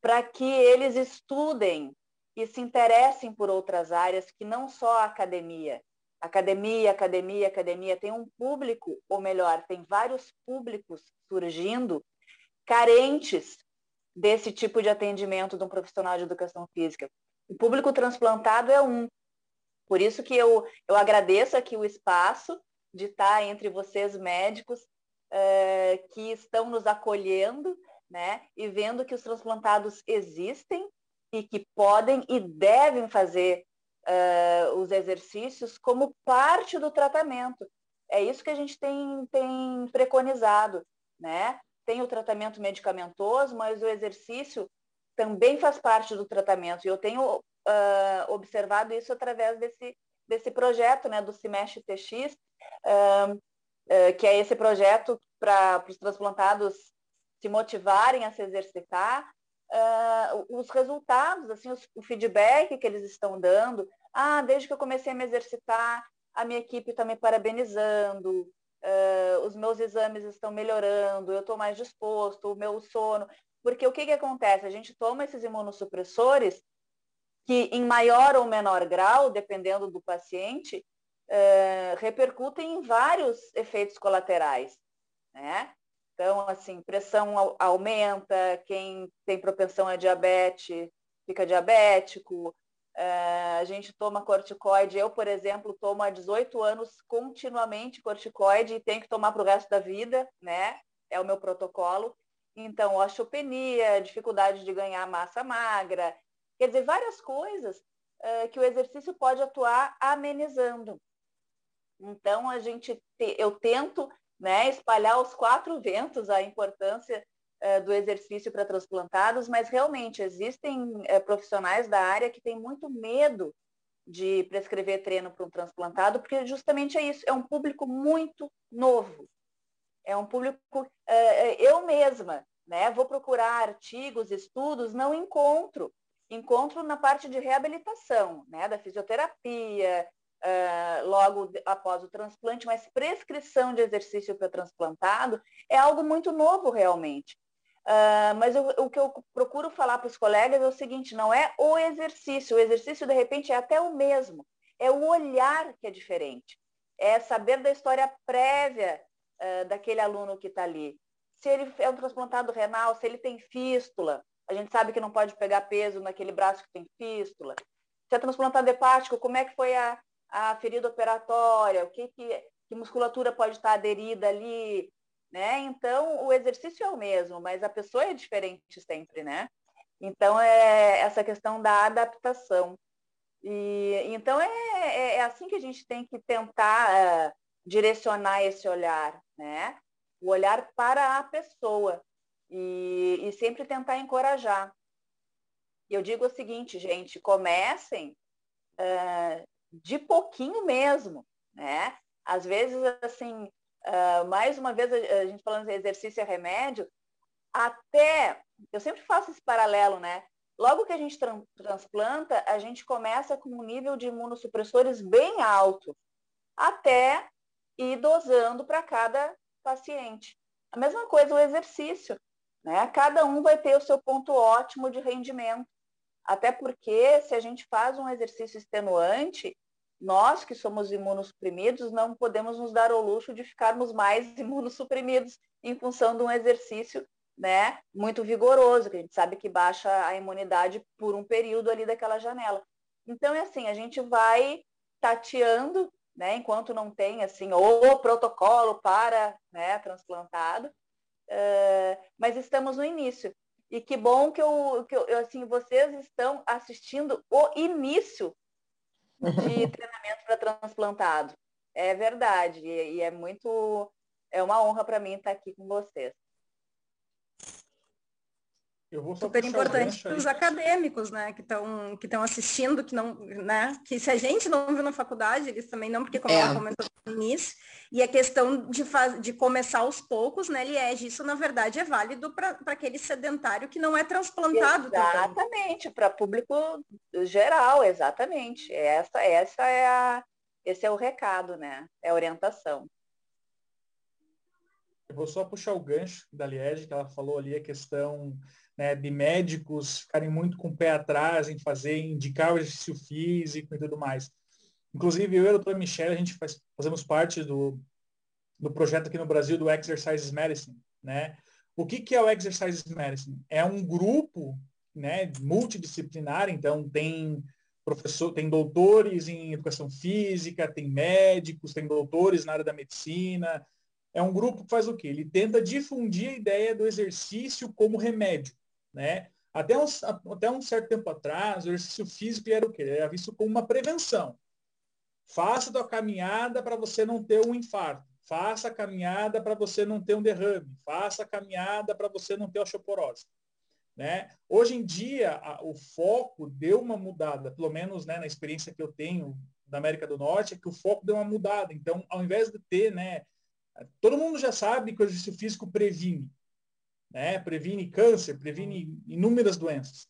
para que eles estudem e se interessem por outras áreas que não só a academia. Academia, academia, academia. Tem um público, ou melhor, tem vários públicos surgindo carentes desse tipo de atendimento de um profissional de educação física. O público transplantado é um. Por isso que eu, eu agradeço aqui o espaço de estar entre vocês médicos uh, que estão nos acolhendo né, e vendo que os transplantados existem e que podem e devem fazer uh, os exercícios como parte do tratamento. É isso que a gente tem, tem preconizado, né? Tem o tratamento medicamentoso, mas o exercício também faz parte do tratamento. E eu tenho uh, observado isso através desse, desse projeto, né, do Cimesh TX, uh, uh, que é esse projeto para os transplantados se motivarem a se exercitar, uh, os resultados, assim, os, o feedback que eles estão dando. Ah, desde que eu comecei a me exercitar, a minha equipe está me parabenizando, uh, os meus exames estão melhorando, eu estou mais disposto, o meu sono. Porque o que, que acontece? A gente toma esses imunossupressores que, em maior ou menor grau, dependendo do paciente, uh, repercutem em vários efeitos colaterais. Né? Então, assim, pressão aumenta, quem tem propensão a diabetes fica diabético, é, a gente toma corticoide. Eu, por exemplo, tomo há 18 anos continuamente corticoide e tenho que tomar para o resto da vida, né? É o meu protocolo. Então, osteopenia, dificuldade de ganhar massa magra, quer dizer, várias coisas é, que o exercício pode atuar amenizando. Então, a gente, eu tento né, espalhar aos quatro ventos a importância uh, do exercício para transplantados, mas realmente existem uh, profissionais da área que têm muito medo de prescrever treino para um transplantado, porque justamente é isso, é um público muito novo. É um público, uh, eu mesma, né, vou procurar artigos, estudos, não encontro. Encontro na parte de reabilitação, né, da fisioterapia, uh, logo após o transplante, mas prescrição de exercício para transplantado é algo muito novo realmente. Uh, mas eu, o que eu procuro falar para os colegas é o seguinte, não é o exercício, o exercício de repente é até o mesmo, é o olhar que é diferente, é saber da história prévia uh, daquele aluno que está ali. Se ele é um transplantado renal, se ele tem fístula, a gente sabe que não pode pegar peso naquele braço que tem fístula. Se é transplantado hepático, como é que foi a, a ferida operatória, o que, que, que musculatura pode estar aderida ali, né? Então, o exercício é o mesmo, mas a pessoa é diferente sempre, né? Então, é essa questão da adaptação. E, então, é, é, é assim que a gente tem que tentar uh, direcionar esse olhar, né? O olhar para a pessoa e, e sempre tentar encorajar. E eu digo o seguinte, gente, comecem uh, de pouquinho mesmo, né? Às vezes, assim, uh, mais uma vez, a, gente falando de exercício e remédio, até, eu sempre faço esse paralelo, né? Logo que a gente tra transplanta, a gente começa com um nível de imunossupressores bem alto, até ir dosando para cada paciente. A mesma coisa o exercício, né? Cada um vai ter o seu ponto ótimo de rendimento. Até porque se a gente faz um exercício extenuante, nós que somos imunossuprimidos não podemos nos dar o luxo de ficarmos mais (laughs) imunossuprimidos em função de um exercício né, muito vigoroso, que a gente sabe que baixa a imunidade por um período ali daquela janela. Então é assim, a gente vai tateando, né, enquanto não tem assim o protocolo para né, transplantado, uh, mas estamos no início. E que bom que, eu, que eu, assim, vocês estão assistindo o início de (laughs) treinamento para transplantado. É verdade. E, e, é muito. É uma honra para mim estar aqui com vocês. Super importante para os acadêmicos, né, que estão que estão assistindo, que não, né, que se a gente não viu na faculdade, eles também não, porque como é. ela comentou no início, e a questão de, faz, de começar aos poucos, né, Liege, isso na verdade é válido para aquele sedentário que não é transplantado. Exatamente, para público geral, exatamente. Essa, essa é a, esse é o recado, né, é a orientação. Eu vou só puxar o gancho da Liege, que ela falou ali a questão né, de médicos ficarem muito com o pé atrás em fazer, indicar o exercício físico e tudo mais. Inclusive, eu e a doutora Michelle, a gente faz, fazemos parte do, do projeto aqui no Brasil do Exercise Medicine, né? O que, que é o Exercise Medicine? É um grupo né, multidisciplinar, então tem professor, tem doutores em educação física, tem médicos, tem doutores na área da medicina. É um grupo que faz o quê? Ele tenta difundir a ideia do exercício como remédio, né? Até um, até um certo tempo atrás, o exercício físico era o quê? Era visto como uma prevenção. Faça a caminhada para você não ter um infarto. Faça a caminhada para você não ter um derrame. Faça a caminhada para você não ter osteoporose. Né? Hoje em dia, a, o foco deu uma mudada, pelo menos né, na experiência que eu tenho da América do Norte, é que o foco deu uma mudada. Então, ao invés de ter, né, todo mundo já sabe que o exercício físico previne, né? previne câncer, previne inúmeras doenças.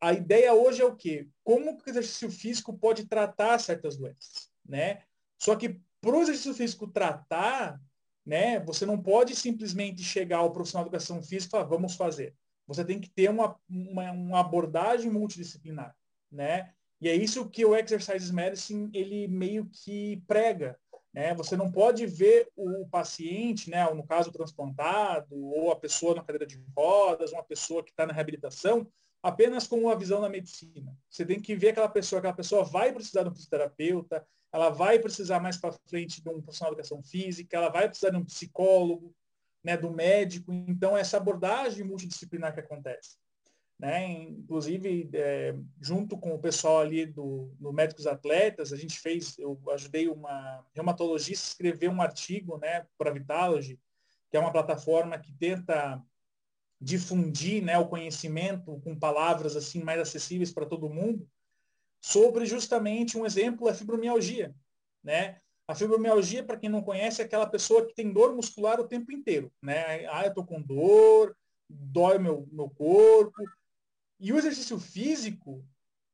A ideia hoje é o quê? Como que o exercício físico pode tratar certas doenças, né? Só que para o exercício físico tratar, né, você não pode simplesmente chegar ao profissional de educação física e falar, vamos fazer você tem que ter uma, uma, uma, abordagem multidisciplinar, né? E é isso que o Exercise Medicine, ele meio que prega, né? Você não pode ver o paciente, né, no caso transplantado, ou a pessoa na cadeira de rodas, uma pessoa que está na reabilitação, apenas com uma visão da medicina. Você tem que ver aquela pessoa, aquela pessoa vai precisar de um fisioterapeuta, ela vai precisar mais para frente de um profissional de educação física, ela vai precisar de um psicólogo, né, do médico. Então, essa abordagem multidisciplinar que acontece. Né? Inclusive, é, junto com o pessoal ali do, do Médicos Atletas, a gente fez, eu ajudei uma reumatologista a escrever um artigo né, para Vitalogy, que é uma plataforma que tenta difundir né, o conhecimento com palavras assim mais acessíveis para todo mundo, sobre justamente um exemplo, a fibromialgia. Né? A fibromialgia, para quem não conhece, é aquela pessoa que tem dor muscular o tempo inteiro, né? Ah, eu estou com dor, dói meu, meu corpo. E o exercício físico,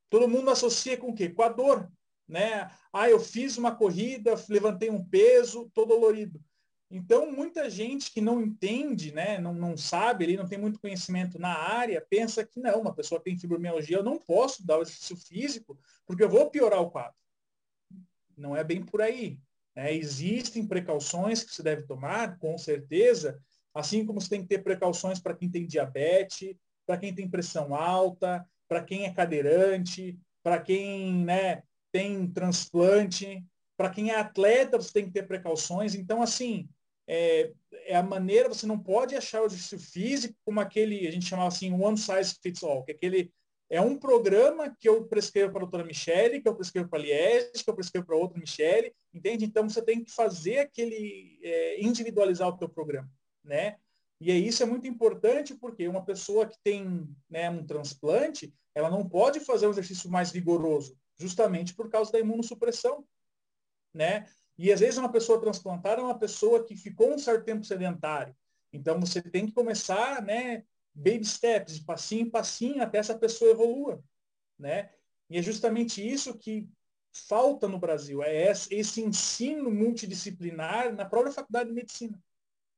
todo mundo associa com o quê? Com a dor, né? Ah, eu fiz uma corrida, levantei um peso, estou dolorido. Então, muita gente que não entende, né, não, não sabe, ele não tem muito conhecimento na área, pensa que não, uma pessoa que tem fibromialgia, eu não posso dar o exercício físico, porque eu vou piorar o quadro não é bem por aí. É, existem precauções que se deve tomar, com certeza, assim como você tem que ter precauções para quem tem diabetes, para quem tem pressão alta, para quem é cadeirante, para quem né, tem transplante, para quem é atleta, você tem que ter precauções. Então, assim, é, é, a maneira, você não pode achar o exercício físico como aquele, a gente chamava assim, one size fits all, que é aquele é um programa que eu prescrevo para a doutora Michele, que eu prescrevo para a Liege, que eu prescrevo para outra Michele, entende? Então você tem que fazer aquele, é, individualizar o teu programa, né? E isso é muito importante porque uma pessoa que tem né, um transplante, ela não pode fazer um exercício mais rigoroso, justamente por causa da imunossupressão, né? E às vezes uma pessoa transplantada é uma pessoa que ficou um certo tempo sedentário. Então você tem que começar, né, baby steps, passinho em passinho, até essa pessoa evolua, né? E é justamente isso que falta no Brasil, é esse ensino multidisciplinar na própria faculdade de medicina,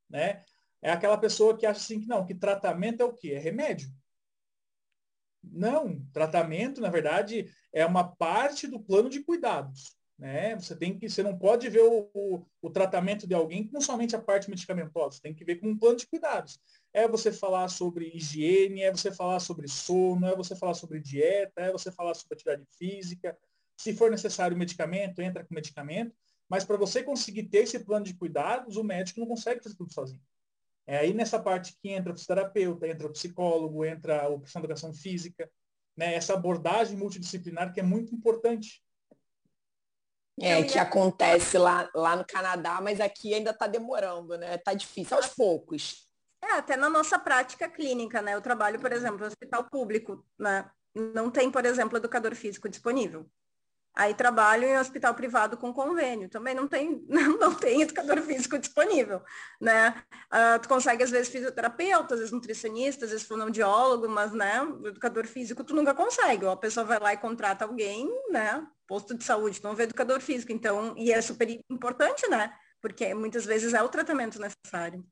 né? É aquela pessoa que acha assim que não, que tratamento é o quê? É remédio. Não, tratamento, na verdade, é uma parte do plano de cuidados. Né? Você tem que, você não pode ver o, o, o tratamento de alguém com somente a parte medicamentosa, você tem que ver com um plano de cuidados é você falar sobre higiene, é você falar sobre sono, é você falar sobre dieta, é você falar sobre atividade física. Se for necessário medicamento, entra com medicamento. Mas para você conseguir ter esse plano de cuidados, o médico não consegue fazer tudo sozinho. É aí nessa parte que entra o fisioterapeuta, entra o psicólogo, entra o profissional de educação física, né? essa abordagem multidisciplinar que é muito importante. É, que acontece lá, lá no Canadá, mas aqui ainda está demorando, né? Está difícil, aos poucos. É, até na nossa prática clínica, né? Eu trabalho, por exemplo, no hospital público, né? Não tem, por exemplo, educador físico disponível. Aí trabalho em hospital privado com convênio, também não tem, (laughs) não tem educador físico disponível, né? Uh, tu consegue, às vezes, fisioterapeuta, às vezes nutricionista, às vezes fonoaudiólogo, mas, né, educador físico tu nunca consegue. Ou a pessoa vai lá e contrata alguém, né, posto de saúde, não vê educador físico, então, e é super importante, né? porque muitas vezes é o tratamento necessário.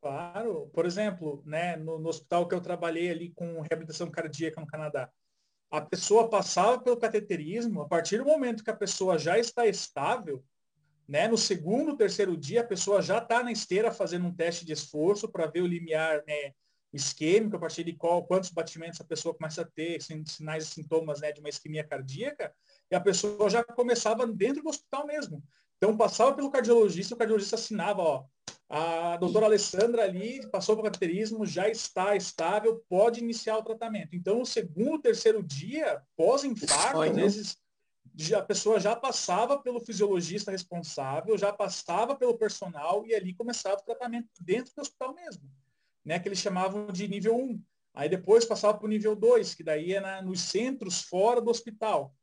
Claro, por exemplo, né, no, no hospital que eu trabalhei ali com reabilitação cardíaca no Canadá, a pessoa passava pelo cateterismo, a partir do momento que a pessoa já está estável, né, no segundo, terceiro dia, a pessoa já está na esteira fazendo um teste de esforço para ver o limiar né, isquêmico, a partir de qual, quantos batimentos a pessoa começa a ter, sinais e sintomas né, de uma isquemia cardíaca, e a pessoa já começava dentro do hospital mesmo. Então passava pelo cardiologista, o cardiologista assinava, ó, a doutora Alessandra ali passou para o cateterismo, já está estável, pode iniciar o tratamento. Então, no segundo, terceiro dia, pós-infarto, às vezes a pessoa já passava pelo fisiologista responsável, já passava pelo personal e ali começava o tratamento dentro do hospital mesmo, né? Que eles chamavam de nível 1. Aí depois passava para o nível 2, que daí é na, nos centros fora do hospital,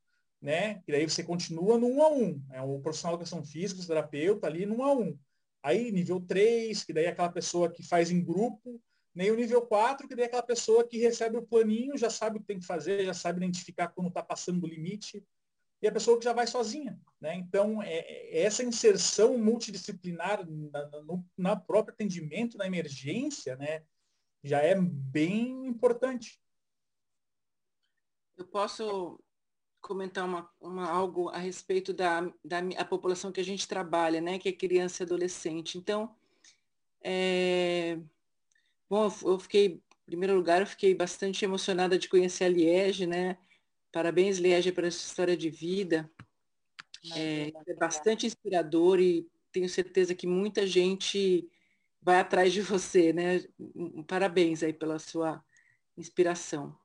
né? Que daí você continua no 1 a 1. É o profissional de educação física, o terapeuta ali no 1 a 1. Aí nível 3, que daí é aquela pessoa que faz em grupo, nem o nível 4, que daí é aquela pessoa que recebe o planinho, já sabe o que tem que fazer, já sabe identificar quando está passando do limite, e a pessoa que já vai sozinha. Né? Então, é, é essa inserção multidisciplinar na, no na próprio atendimento, na emergência, né, já é bem importante. Eu posso comentar uma, uma, algo a respeito da, da a população que a gente trabalha, né, que é criança e adolescente. Então, é, bom, eu, fiquei, em primeiro lugar, eu fiquei bastante emocionada de conhecer a Liege, né? Parabéns, Liege, por essa história de vida. É, é bastante inspirador e tenho certeza que muita gente vai atrás de você, né? Parabéns aí pela sua inspiração.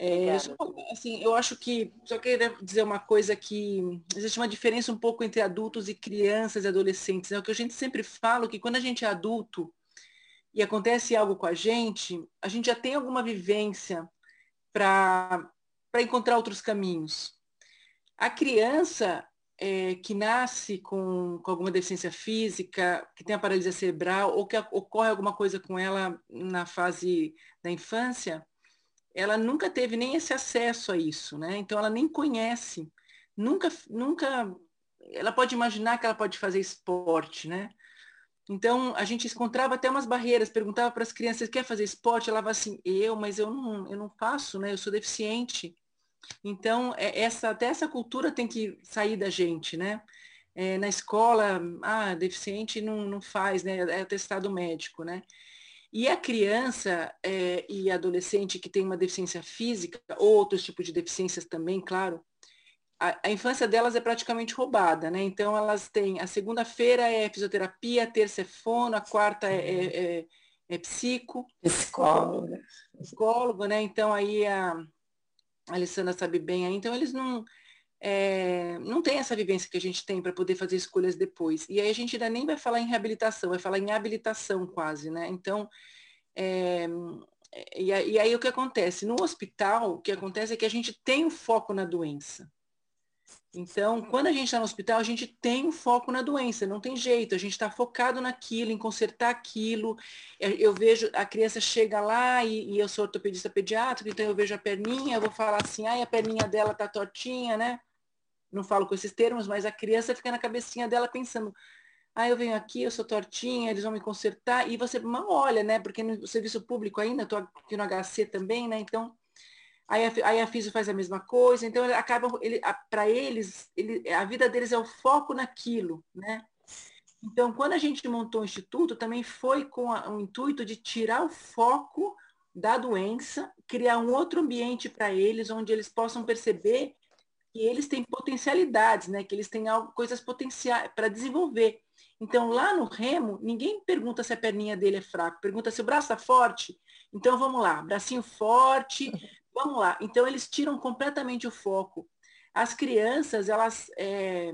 É, só, assim, eu acho que só queria dizer uma coisa que existe uma diferença um pouco entre adultos e crianças e adolescentes. É o que a gente sempre fala que quando a gente é adulto e acontece algo com a gente, a gente já tem alguma vivência para encontrar outros caminhos. A criança é, que nasce com, com alguma deficiência física, que tem a paralisia cerebral ou que ocorre alguma coisa com ela na fase da infância, ela nunca teve nem esse acesso a isso, né? Então ela nem conhece, nunca, nunca, ela pode imaginar que ela pode fazer esporte, né? Então a gente encontrava até umas barreiras, perguntava para as crianças, quer fazer esporte? Ela falava assim, eu, mas eu não, eu não faço, né? Eu sou deficiente. Então é, essa, até essa cultura tem que sair da gente, né? É, na escola, ah, deficiente não, não faz, né? É atestado médico, né? E a criança é, e adolescente que tem uma deficiência física, ou outros tipos de deficiências também, claro, a, a, infância delas é praticamente roubada, né? Então elas têm, a segunda-feira é fisioterapia, a terça é fono, a quarta é, é, é, é psico. Psicólogo. Psicólogo, né? Então aí a, a Alessandra sabe bem aí, então eles não é, não tem essa vivência que a gente tem para poder fazer escolhas depois. E aí a gente ainda nem vai falar em reabilitação, vai falar em habilitação quase, né? Então, é, e, e, aí o que acontece? No hospital, o que acontece é que a gente tem o foco na doença. Então, quando a gente está no hospital, a gente tem um foco na doença, não tem jeito, a gente está focado naquilo, em consertar aquilo. Eu, eu, vejo, a criança chega lá e, e eu sou ortopedista pediátrico, então eu vejo a perninha, eu vou falar assim, ai, a perninha dela tá tortinha, né? Não falo com esses termos, mas a criança fica na cabecinha dela pensando, ah, eu venho aqui, eu sou tortinha, eles vão me consertar, e você mal olha, né? Porque no serviço público ainda, estou aqui no HC também, né? Então, aí a, aí a FISO faz a mesma coisa, então ele acaba, ele, para eles, ele, a vida deles é o foco naquilo, né? Então, quando a gente montou o Instituto, também foi com a, o intuito de tirar o foco da doença, criar um outro ambiente para eles, onde eles possam perceber que eles têm potencialidades, né? Que eles têm algo, coisas potenciais para desenvolver. Então, lá no remo, ninguém pergunta se a perninha dele é fraca, pergunta se o braço está forte. Então, vamos lá, bracinho forte, (laughs) vamos lá. Então, eles tiram completamente o foco. As crianças, elas. É...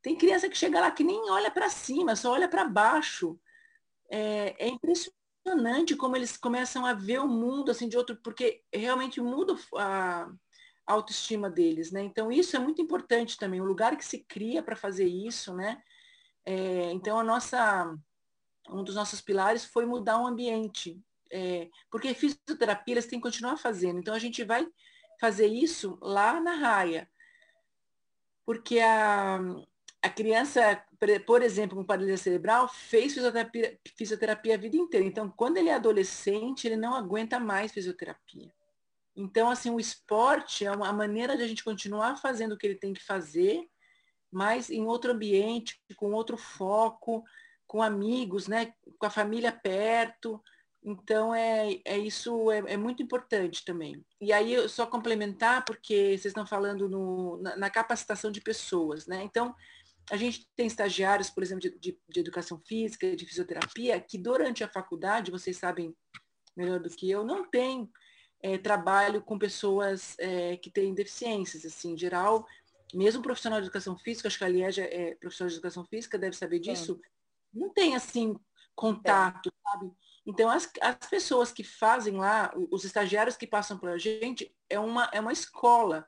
Tem criança que chega lá que nem olha para cima, só olha para baixo. É, é impressionante como eles começam a ver o mundo assim de outro, porque realmente muda a, autoestima deles, né? Então isso é muito importante também, o lugar que se cria para fazer isso, né? É, então a nossa, um dos nossos pilares foi mudar o ambiente, é, porque fisioterapia eles têm que continuar fazendo. Então a gente vai fazer isso lá na raia, porque a, a criança por exemplo, com paralisia cerebral, fez fisioterapia, fisioterapia a vida inteira. Então, quando ele é adolescente, ele não aguenta mais fisioterapia. Então, assim, o esporte é uma maneira de a gente continuar fazendo o que ele tem que fazer, mas em outro ambiente, com outro foco, com amigos, né? Com a família perto. Então, é, é isso é, é muito importante também. E aí, só complementar, porque vocês estão falando no, na, na capacitação de pessoas, né? Então, a gente tem estagiários, por exemplo, de, de, de, educação física, de fisioterapia, que durante a faculdade, vocês sabem melhor do que eu, não tem é, trabalho com pessoas é, que têm deficiências. Assim, em geral, mesmo profissional de educação física, acho que a Liege é profissional de educação física, deve saber disso, não tem, assim, contato, é. sabe? Então, as, as pessoas que fazem lá, os estagiários que passam pela gente, é uma, é uma escola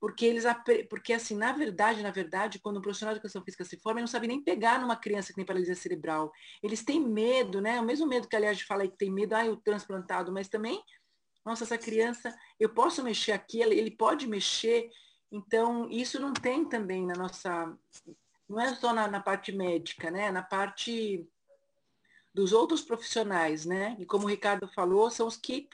porque eles porque assim na verdade na verdade quando um profissional de educação física se forma ele não sabe nem pegar numa criança que tem paralisia cerebral eles têm medo né o mesmo medo que aliás fala aí que tem medo ah o transplantado mas também nossa essa criança eu posso mexer aqui ele pode mexer então isso não tem também na nossa não é só na, na parte médica né na parte dos outros profissionais né e como o Ricardo falou são os que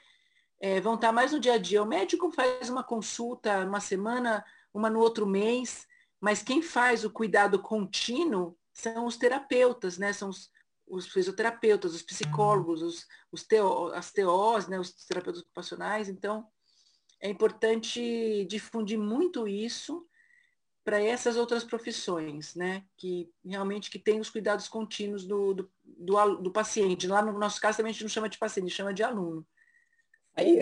é, vão estar mais no dia a dia. O médico faz uma consulta uma semana, uma no outro mês, mas quem faz o cuidado contínuo são os terapeutas, né? São os, os fisioterapeutas, os psicólogos, os, os teo, as TOs, né? os terapeutas ocupacionais. Então, é importante difundir muito isso para essas outras profissões, né? Que realmente que tem os cuidados contínuos do, do, do, do paciente. Lá no nosso caso também a gente não chama de paciente, chama de aluno. Aí,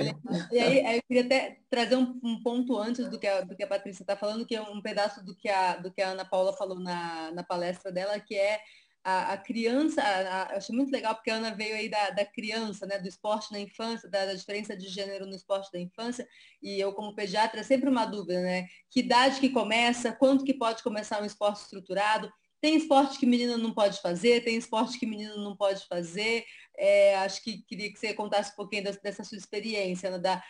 e aí, aí, eu queria até trazer um, um, ponto antes do que a, do que a Patrícia está falando, que é um pedaço do que a, do que a Ana Paula falou na, na palestra dela, que é a, a criança, a, a, achei muito legal porque a Ana veio aí da, da criança, né, do esporte na infância, da, da, diferença de gênero no esporte da infância, e eu como pediatra é sempre uma dúvida, né? Que idade que começa, quanto que pode começar um esporte estruturado, tem esporte que menino não pode fazer, tem esporte que menino não pode fazer. É, acho que queria que você contasse um pouquinho dessa, dessa sua experiência, né, da,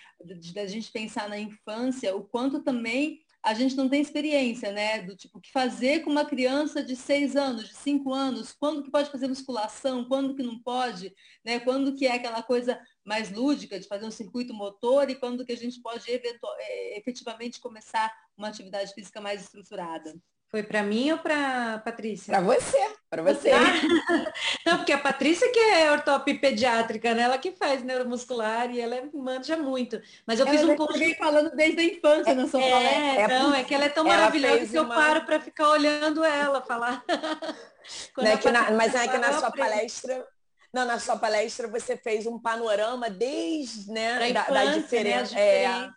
da gente pensar na infância, o quanto também a gente não tem experiência, né? Do tipo, o que fazer com uma criança de seis anos, de cinco anos, quando que pode fazer musculação, quando que não pode, né? Quando que é aquela coisa mais lúdica de fazer um circuito motor e quando que a gente pode é, efetivamente começar uma atividade física mais estruturada. Foi para mim ou para Patrícia? Para você, para você. (laughs) Não, porque a Patrícia que é ortop pediátrica, né? Ela que faz neuromuscular e ela manja muito. Mas eu ela fiz um pouco falando desde a infância é, na sua é. É, não, é que ela é tão maravilhosa que uma... eu paro para ficar olhando ela falar. (laughs) Não é na, mas é que na sua palestra não, na sua palestra você fez um panorama desde né, da, da, diferença. Né, é.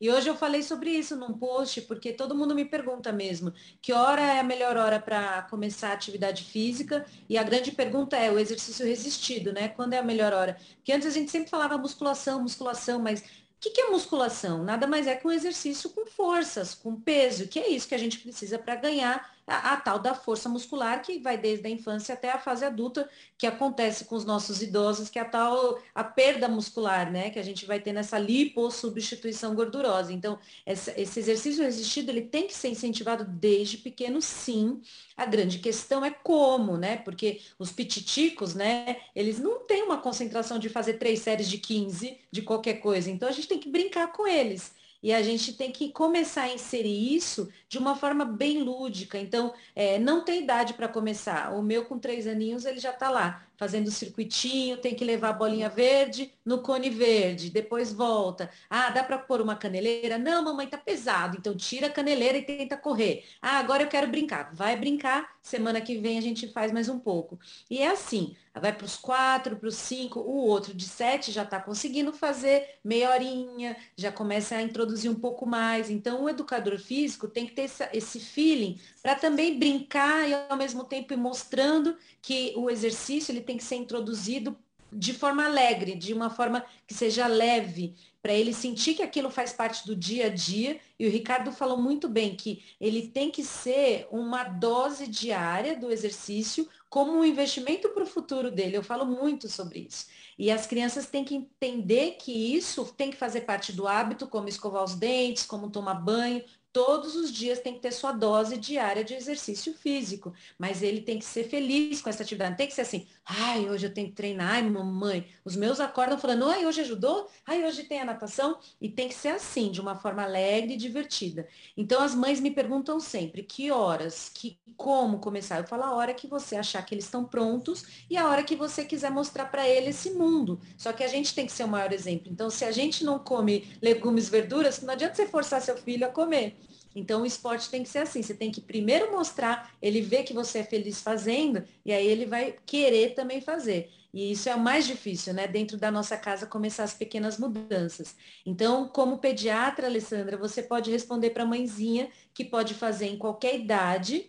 E hoje eu falei sobre isso num post, porque todo mundo me pergunta mesmo, que hora é a melhor hora para começar a atividade física? E a grande pergunta é o exercício resistido, né? Quando é a melhor hora? Porque antes a gente sempre falava musculação, musculação, mas o que, que, é musculação? Nada mais é que um exercício com forças, com peso, que é isso que a gente precisa para ganhar a, a, tal da força muscular, que vai desde a infância até a fase adulta, que acontece com os nossos idosos, que é a tal a perda muscular, né? Que a gente vai ter nessa lipossubstituição gordurosa. Então, essa, esse exercício resistido, ele tem que ser incentivado desde pequeno, sim. A grande questão é como, né? Porque os pititicos, né? Eles não têm uma concentração de fazer três séries de 15 de qualquer coisa. Então, a gente tem que brincar com eles. E a gente tem que começar a inserir isso de uma forma bem lúdica. Então, é, não tem idade para começar. O meu, com três aninhos, ele já está lá fazendo circuitinho, tem que levar a bolinha verde no cone verde, depois volta. Ah, dá para pôr uma caneleira? Não, mamãe, tá pesado. Então tira a caneleira e tenta correr. Ah, agora eu quero brincar. Vai brincar, semana que vem a gente faz mais um pouco. E é assim, vai para os quatro, para os cinco, o outro de sete já está conseguindo fazer meia horinha, já começa a introduzir um pouco mais. Então o educador físico tem que ter esse feeling para também brincar e ao mesmo tempo ir mostrando que o exercício ele tem que ser introduzido de forma alegre, de uma forma que seja leve, para ele sentir que aquilo faz parte do dia a dia. E o Ricardo falou muito bem que ele tem que ser uma dose diária do exercício como um investimento para o futuro dele. Eu falo muito sobre isso. E as crianças têm que entender que isso tem que fazer parte do hábito, como escovar os dentes, como tomar banho, todos os dias tem que ter sua dose diária de exercício físico, mas ele tem que ser feliz com essa atividade. Não tem que ser assim, ai, hoje eu tenho que treinar, ai, mamãe. Os meus acordam falando, ai, hoje ajudou, ai, hoje tem a natação. E tem que ser assim, de uma forma alegre e divertida. Então as mães me perguntam sempre, que horas, que como começar? Eu falo a hora que você achar que eles estão prontos e a hora que você quiser mostrar para ele esse mundo. Só que a gente tem que ser o maior exemplo. Então, se a gente não come legumes, verduras, não adianta você forçar seu filho a comer. Então o esporte tem que ser assim, você tem que primeiro mostrar, ele vê que você é feliz fazendo, e aí ele vai querer também fazer. E isso é o mais difícil, né? Dentro da nossa casa começar as pequenas mudanças. Então, como pediatra, Alessandra, você pode responder para a mãezinha que pode fazer em qualquer idade,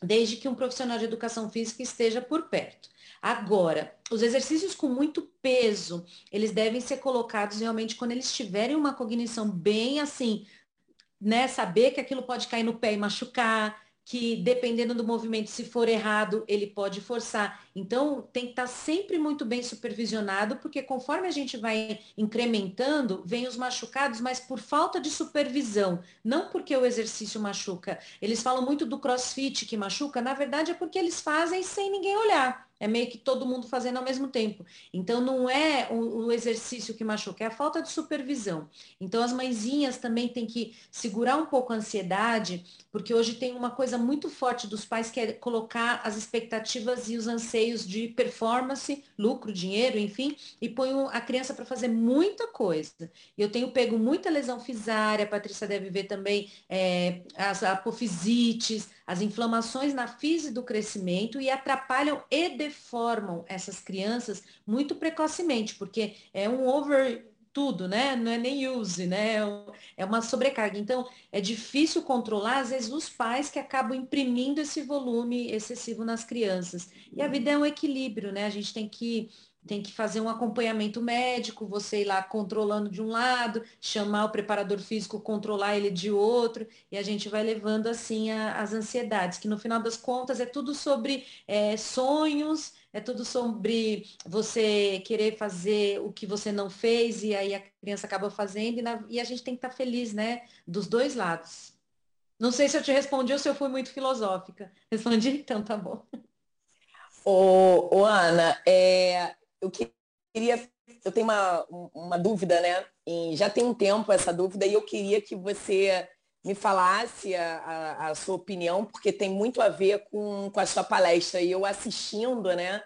desde que um profissional de educação física esteja por perto. Agora, os exercícios com muito peso, eles devem ser colocados realmente quando eles tiverem uma cognição bem assim, né, saber que aquilo pode cair no pé e machucar, que dependendo do movimento, se for errado, ele pode forçar. Então, tem que estar sempre muito bem supervisionado, porque conforme a gente vai incrementando, vem os machucados, mas por falta de supervisão, não porque o exercício machuca. Eles falam muito do crossfit que machuca, na verdade é porque eles fazem sem ninguém olhar. É meio que todo mundo fazendo ao mesmo tempo. Então, não é o, o, exercício que machuca, é a falta de supervisão. Então, as mãezinhas também têm que segurar um pouco a ansiedade, porque hoje tem uma coisa muito forte dos pais que é colocar as expectativas e os anseios de performance, lucro, dinheiro, enfim, e põe a criança para fazer muita coisa. Eu tenho pego muita lesão fisária, a Patrícia deve ver também é, as apofisites, as inflamações na fise do crescimento e atrapalham e deformam essas crianças muito precocemente, porque é um over tudo, né? Não é nem use, né? É uma sobrecarga. Então, é difícil controlar, às vezes, os pais que acabam imprimindo esse volume excessivo nas crianças. E a vida é um equilíbrio, né? A gente tem que tem que fazer um acompanhamento médico, você ir lá controlando de um lado, chamar o preparador físico, controlar ele de outro, e a gente vai levando assim a, as ansiedades, que no final das contas é tudo sobre é, sonhos, é tudo sobre você querer fazer o que você não fez, e aí a criança acaba fazendo, e, na, e a gente tem que estar feliz, né? Dos dois lados. Não sei se eu te respondi ou se eu fui muito filosófica. (laughs) Respondi, então tá bom. Ô, ô Ana, é, eu queria, eu tenho uma, uma dúvida, né? E já tem um tempo essa dúvida e eu queria que você me falasse a, a, a, sua opinião, porque tem muito a ver com, com a sua palestra. E eu assistindo, né?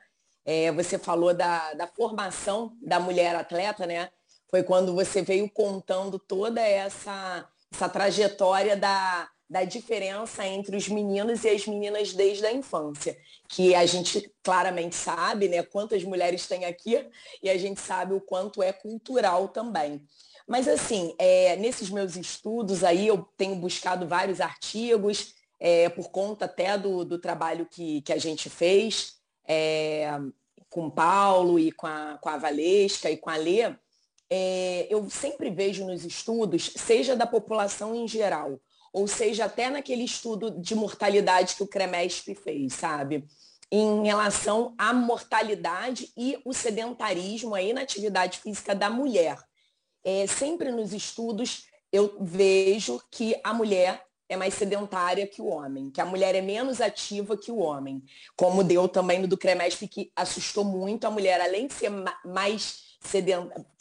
É, você falou da, da formação da mulher atleta, né? Foi quando você veio contando toda essa, essa trajetória da, da diferença entre os meninos e as meninas desde a infância, que a gente claramente sabe, né, quantas mulheres tem aqui e a gente sabe o quanto é cultural também. Mas assim, é, nesses meus estudos aí eu tenho buscado vários artigos é, por conta até do, do trabalho que, que a gente fez é, com o Paulo e com a, com a Valesca e com a Lê. É, eu sempre vejo nos estudos, seja da população em geral, ou seja, até naquele estudo de mortalidade que o CREMESP fez, sabe? Em relação à mortalidade e o sedentarismo, a inatividade física da mulher. É, sempre nos estudos eu vejo que a mulher é mais sedentária que o homem, que a mulher é menos ativa que o homem. Como deu também no do CREMESP, que assustou muito a mulher, além de ser mais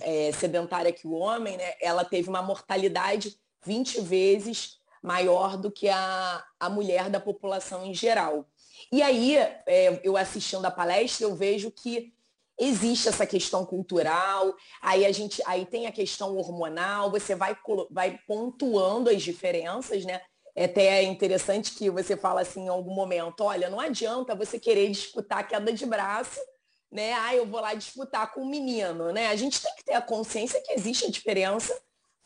é, sedentária que o homem, né, ela teve uma mortalidade 20 vezes maior do que a, a mulher da população em geral. E aí, é, eu assistindo a palestra, eu vejo que existe essa questão cultural, aí a gente aí tem a questão hormonal, você vai, vai pontuando as diferenças, né? É até interessante que você fala assim em algum momento, olha, não adianta você querer disputar queda de braço, né? Ah, eu vou lá disputar com o menino, né? A gente tem que ter a consciência que existe a diferença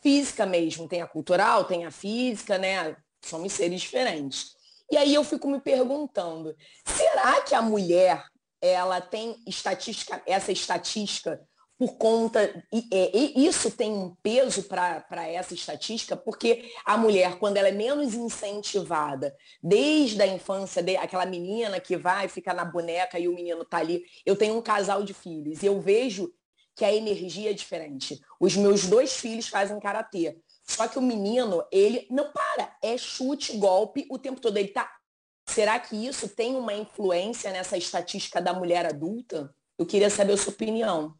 física mesmo, tem a cultural, tem a física, né? Somos seres diferentes. E aí eu fico me perguntando, será que a mulher ela tem estatística, essa estatística por conta, e, e isso tem um peso para essa estatística, porque a mulher, quando ela é menos incentivada, desde a infância, de, aquela menina que vai ficar na boneca e o menino tá ali, eu tenho um casal de filhos, e eu vejo que a energia é diferente. Os meus dois filhos fazem karatê. Só que o menino, ele não para, é chute, golpe o tempo todo. Ele tá. Será que isso tem uma influência nessa estatística da mulher adulta? Eu queria saber a sua opinião.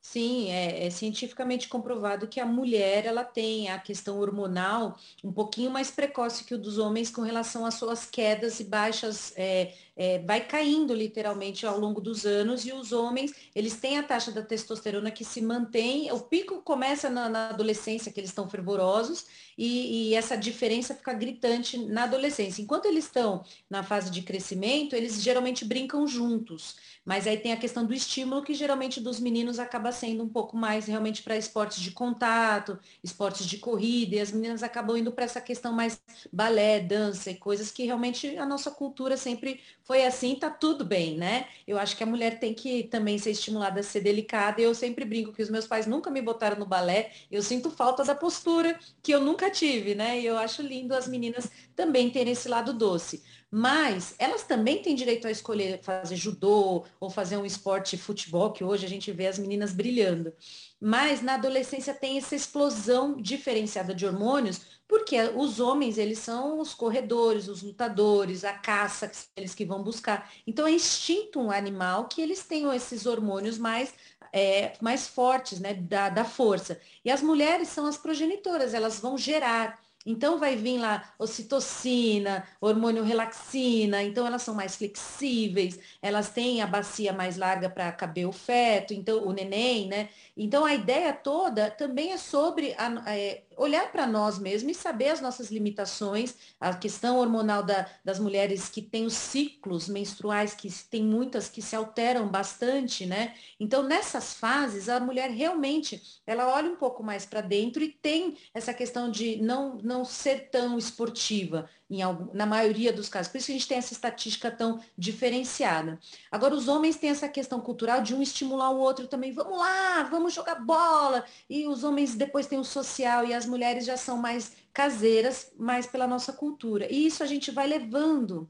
Sim, é, é, cientificamente comprovado que a mulher ela tem a questão hormonal um pouquinho mais precoce que o dos homens com relação às suas quedas e baixas é, é, vai caindo literalmente ao longo dos anos e os homens, eles têm a taxa da testosterona que se mantém, o pico começa na, na adolescência, que eles estão fervorosos, e, e, essa diferença fica gritante na adolescência. Enquanto eles estão na fase de crescimento, eles geralmente brincam juntos, mas aí tem a questão do estímulo, que geralmente dos meninos acaba sendo um pouco mais realmente para esportes de contato, esportes de corrida, e as meninas acabam indo para essa questão mais balé, dança e coisas que realmente a nossa cultura sempre foi assim, tá tudo bem, né? Eu acho que a mulher tem que também ser estimulada a ser delicada. Eu sempre brinco que os meus pais nunca me botaram no balé. Eu sinto falta da postura que eu nunca tive, né? E eu acho lindo as meninas também terem esse lado doce. Mas elas também têm direito a escolher fazer judô ou fazer um esporte futebol, que hoje a gente vê as meninas brilhando. Mas na adolescência tem essa explosão diferenciada de hormônios, porque os homens, eles são os corredores, os lutadores, a caça, eles que vão buscar. Então é instinto animal que eles tenham esses hormônios mais, é, mais fortes, né, da, da força. E as mulheres são as progenitoras, elas vão gerar. Então vai vir lá ocitocina, hormônio relaxina, então elas são mais flexíveis, elas têm a bacia mais larga para caber o feto, então o neném, né? Então a ideia toda também é sobre a, é, olhar para nós mesmos e saber as nossas limitações, a questão hormonal da, das mulheres que têm os ciclos menstruais, que tem muitas que se alteram bastante, né? Então, nessas fases, a mulher realmente, ela olha um pouco mais para dentro e tem essa questão de não, não ser tão esportiva, em na maioria dos casos. Por isso que a gente tem essa estatística tão diferenciada. Agora, os homens têm essa questão cultural de um estimular o outro também. Vamos lá, vamos jogar bola. E os homens depois têm o social e as mulheres já são mais caseiras, mais pela nossa cultura. E isso a gente vai levando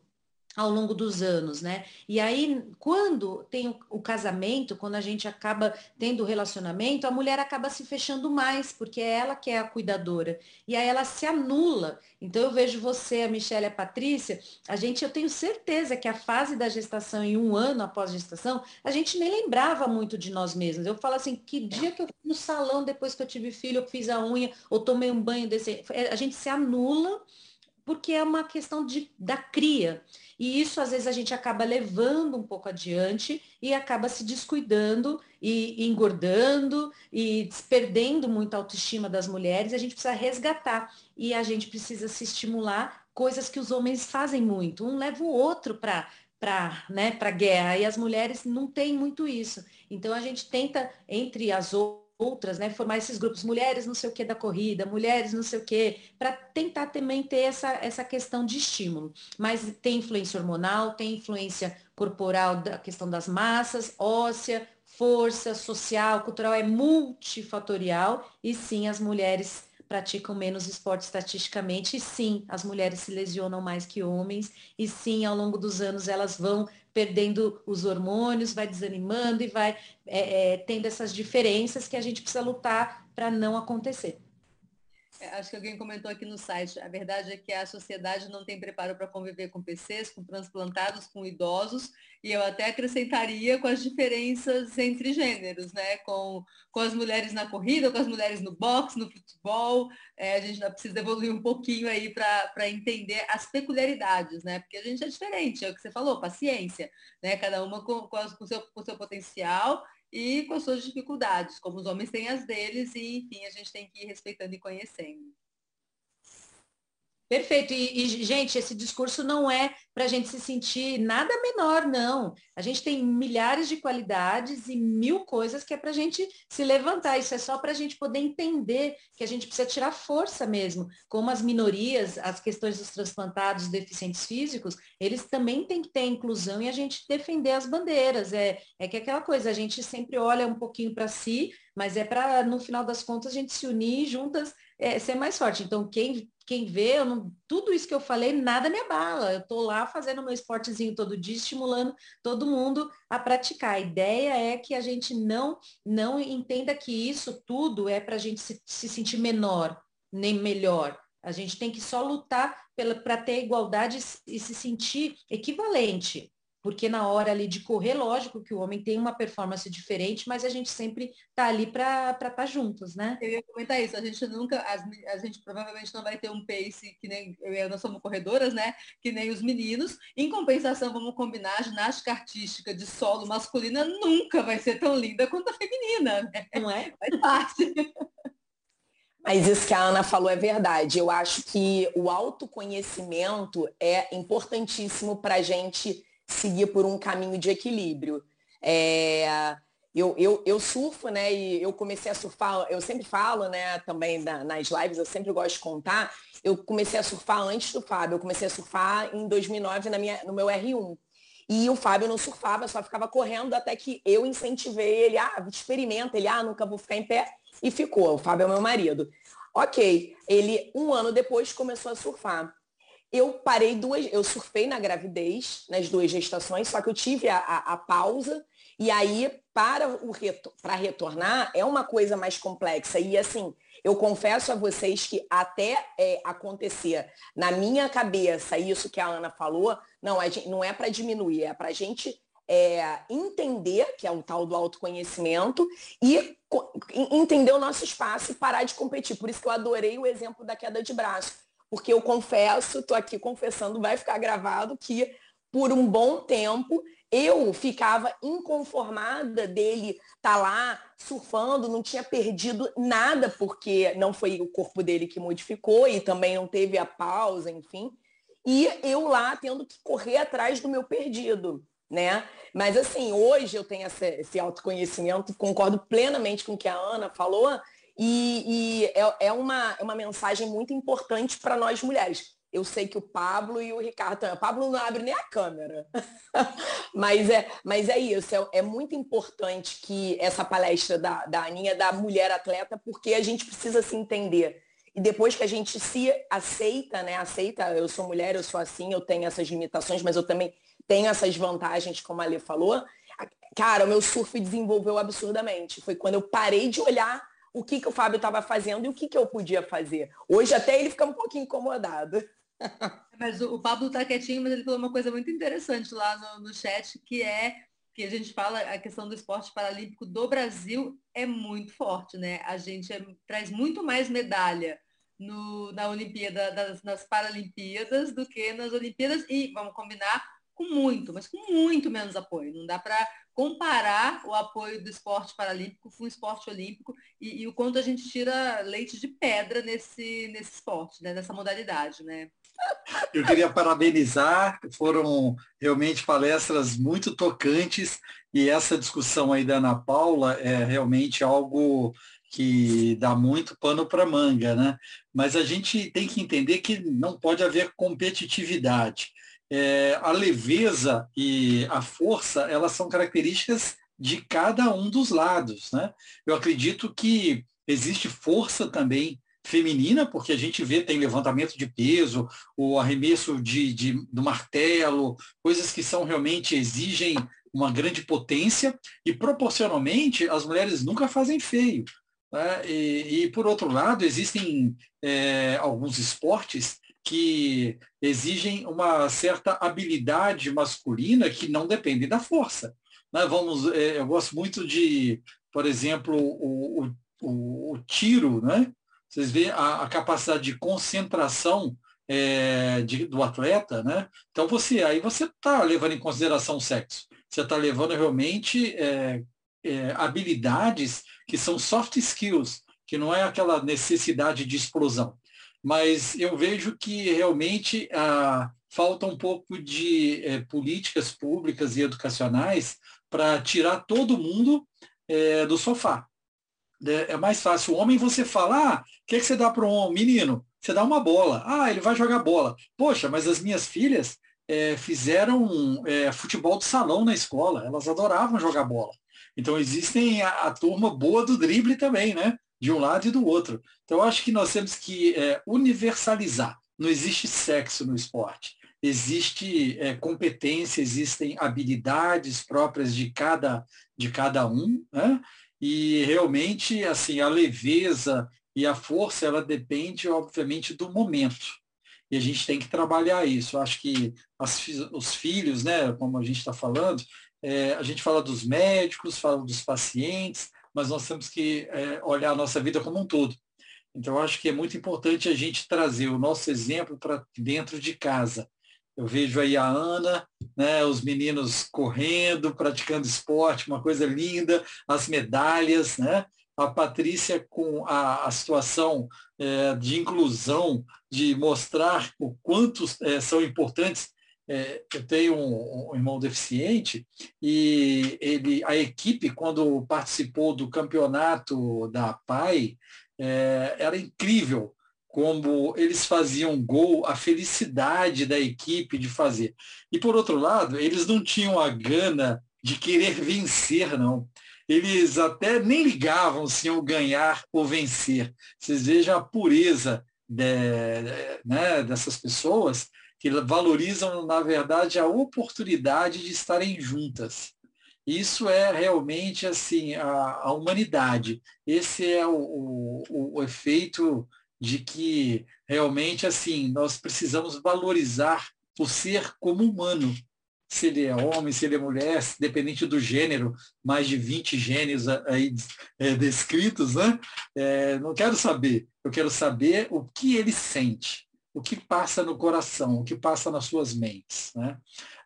ao longo dos anos, né? E aí, quando tem o, casamento, quando a gente acaba tendo o relacionamento, a mulher acaba se fechando mais, porque é ela que é a cuidadora. E aí ela se anula. Então eu vejo você, a Michelle a Patrícia, a gente, eu tenho certeza que a fase da gestação e um ano após a gestação, a gente nem lembrava muito de nós mesmos. Eu falo assim, que dia que eu fui no salão depois que eu tive filho, eu fiz a unha, ou tomei um banho desse. A gente se anula porque é uma questão de, da cria. E isso, às vezes, a gente acaba levando um pouco adiante e acaba se descuidando e, engordando e perdendo muito a autoestima das mulheres. A gente precisa resgatar e a gente precisa se estimular coisas que os homens fazem muito. Um leva o outro para para né, guerra e as mulheres não têm muito isso. Então a gente tenta, entre as outras, outras, né, formar esses grupos, mulheres não sei o que da corrida, mulheres não sei o que, para tentar também ter essa, essa questão de estímulo. Mas tem influência hormonal, tem influência corporal da questão das massas, óssea, força, social, cultural, é multifatorial e sim as mulheres praticam menos esporte estatisticamente, e sim, as mulheres se lesionam mais que homens, e sim, ao longo dos anos elas vão perdendo os hormônios, vai desanimando e vai é, é, tendo essas diferenças que a gente precisa lutar para não acontecer. É, acho que alguém comentou aqui no site. A verdade é que a sociedade não tem preparo para conviver com PCs, com transplantados, com idosos, e eu até acrescentaria com as diferenças entre gêneros, né? Com, com as mulheres na corrida, com as mulheres no boxe, no futebol. É, a gente precisa evoluir um pouquinho aí para entender as peculiaridades, né? Porque a gente é diferente, é o que você falou, paciência, né? Cada uma com, com, com, seu, com seu potencial e com as suas dificuldades, como os homens têm as deles, e enfim, a gente tem que ir respeitando e conhecendo. Perfeito. E, e, gente, esse discurso não é para a gente se sentir nada menor, não. A gente tem milhares de qualidades e mil coisas que é para a gente se levantar. Isso é só para a gente poder entender que a gente precisa tirar força mesmo. Como as minorias, as questões dos transplantados, dos deficientes físicos, eles também têm que ter inclusão e a gente defender as bandeiras. É, é que é aquela coisa, a gente sempre olha um pouquinho para si, mas é para, no final das contas, a gente se unir juntas é, ser mais forte. Então, quem, quem vê, não, tudo isso que eu falei, nada me abala. Eu estou lá fazendo meu esportezinho todo dia, estimulando todo mundo a praticar. A ideia é que a gente não, não entenda que isso tudo é para a gente se, se sentir menor. nem melhor. A gente tem que só lutar para ter igualdade e se sentir equivalente porque na hora ali de correr, lógico que o homem tem uma performance diferente, mas a gente sempre tá ali para estar tá juntos, né? Eu ia comentar isso, a gente nunca, as, a gente provavelmente não vai ter um pace que nem eu e nós somos corredoras, né? Que nem os meninos. Em compensação, vamos combinar, a ginástica artística de solo masculina nunca vai ser tão linda quanto a feminina, né? Não é? Faz parte. Mas isso que a Ana falou é verdade. Eu acho que o autoconhecimento é importantíssimo para a gente seguir por um caminho de equilíbrio. É, eu, eu, eu surfo, né? E eu comecei a surfar, eu sempre falo, né, também na, nas lives, eu sempre gosto de contar. Eu comecei a surfar antes do Fábio, eu comecei a surfar em 2009 na minha, no meu R1. E o Fábio não surfava, só ficava correndo até que eu incentivei ele, ah, experimenta, ele, ah, nunca vou ficar em pé. E ficou, o Fábio é meu marido. Ok, ele um ano depois começou a surfar eu parei duas, eu surfei na gravidez, nas duas gestações, só que eu tive a, a, a pausa e aí para o para retornar é uma coisa mais complexa e assim eu confesso a vocês que até é, acontecer na minha cabeça isso que a Ana falou, não, gente, não é para diminuir, é para a gente é, entender, que é o tal do autoconhecimento, e entender o nosso espaço e parar de competir. Por isso que eu adorei o exemplo da queda de braço porque eu confesso, estou aqui confessando, vai ficar gravado que por um bom tempo eu ficava inconformada dele estar tá lá surfando, não tinha perdido nada, porque não foi o corpo dele que modificou e também não teve a pausa, enfim. E eu lá tendo que correr atrás do meu perdido, né? Mas assim, hoje eu tenho esse, esse autoconhecimento, concordo plenamente com o que a Ana falou, e, e é, é, uma, é uma mensagem muito importante para nós mulheres. Eu sei que o Pablo e o Ricardo O Pablo não abre nem a câmera. (laughs) mas, é, mas é isso. É, é, muito importante que essa palestra da, da Aninha, da mulher atleta, porque a gente precisa se entender. E depois que a gente se aceita, né? Aceita, eu sou mulher, eu sou assim, eu tenho essas limitações, mas eu também tenho essas vantagens, como a Lê falou. Cara, o meu surf desenvolveu absurdamente. Foi quando eu parei de olhar o que, que o Fábio estava fazendo e o que, que eu podia fazer. Hoje até ele fica um pouquinho incomodado. (laughs) Mas o, o Pablo está quietinho, mas ele falou uma coisa muito interessante lá no, no chat, que é que a gente fala a questão do esporte paralímpico do Brasil é muito forte, né? A gente é, traz muito mais medalha no, na Olimpíada, das, nas Paralimpíadas do que nas Olimpíadas e, vamos combinar, com muito, mas com muito menos apoio. Não dá para comparar o apoio do esporte paralímpico com o esporte olímpico e, e, o quanto a gente tira leite de pedra nesse, nesse esporte, né? nessa modalidade, né? Eu queria parabenizar, foram realmente palestras muito tocantes e essa discussão aí da Ana Paula é realmente algo que dá muito pano para manga, né? Mas a gente tem que entender que não pode haver competitividade é, a leveza e a força, elas são características de cada um dos lados. Né? Eu acredito que existe força também feminina, porque a gente vê, tem levantamento de peso, o arremesso de, de, do martelo, coisas que são realmente exigem uma grande potência, e proporcionalmente as mulheres nunca fazem feio. Né? E, e, por outro lado, existem é, alguns esportes que exigem uma certa habilidade masculina que não depende da força. Né? Vamos, é, eu gosto muito de, por exemplo, o, o, o tiro, né? Vocês veem a, a capacidade de concentração é, de, do atleta, né? Então você aí você está levando em consideração o sexo. Você está levando realmente é, é, habilidades que são soft skills, que não é aquela necessidade de explosão mas eu vejo que realmente ah, falta um pouco de eh, políticas públicas e educacionais para tirar todo mundo eh, do sofá. É, é mais fácil. O homem você fala, ah, o que, é que você dá para um menino? Você dá uma bola. Ah, ele vai jogar bola. Poxa, mas as minhas filhas é, fizeram futebol de salão na escola. Elas adoravam jogar bola. Então existem a, a turma boa do drible também, né? De um lado e do outro. Então, acho que nós temos que é, universalizar. Não existe sexo no esporte. Existe é, competência, existem habilidades próprias de cada, de cada um, né? e realmente assim a leveza E a força, ela depende, obviamente, do momento. E a gente tem que trabalhar isso. Eu acho que as, os filhos, né, como a gente está falando, é, a gente fala dos médicos, fala dos pacientes, mas nós temos que é, olhar a nossa vida como um todo. Então, acho que é muito importante a gente trazer o nosso exemplo para dentro de casa. Eu vejo aí a Ana, né, os meninos correndo, praticando esporte, uma coisa linda, as medalhas, né? A Patrícia com a, a situação é, de inclusão, de mostrar o quanto é, são importantes. É, eu tenho um, um, irmão deficiente e ele, a equipe, quando participou do campeonato da PAI, é, era incrível como eles faziam gol, a felicidade da equipe de fazer. E por outro lado, eles não tinham a gana de querer vencer, não. Eles até nem ligavam se iam ganhar ou vencer. Vocês vejam a pureza de, né, dessas pessoas que valorizam, na verdade, a oportunidade de estarem juntas. Isso é realmente assim a, a humanidade. Esse é o, o, o efeito de que realmente assim nós precisamos valorizar o ser como humano. Se ele é homem, se ele é mulher, dependente do gênero, mais de 20 gêneros aí é, descritos, né? É, não quero saber, eu quero saber o que ele sente, o que passa no coração, o que passa nas suas mentes. Né?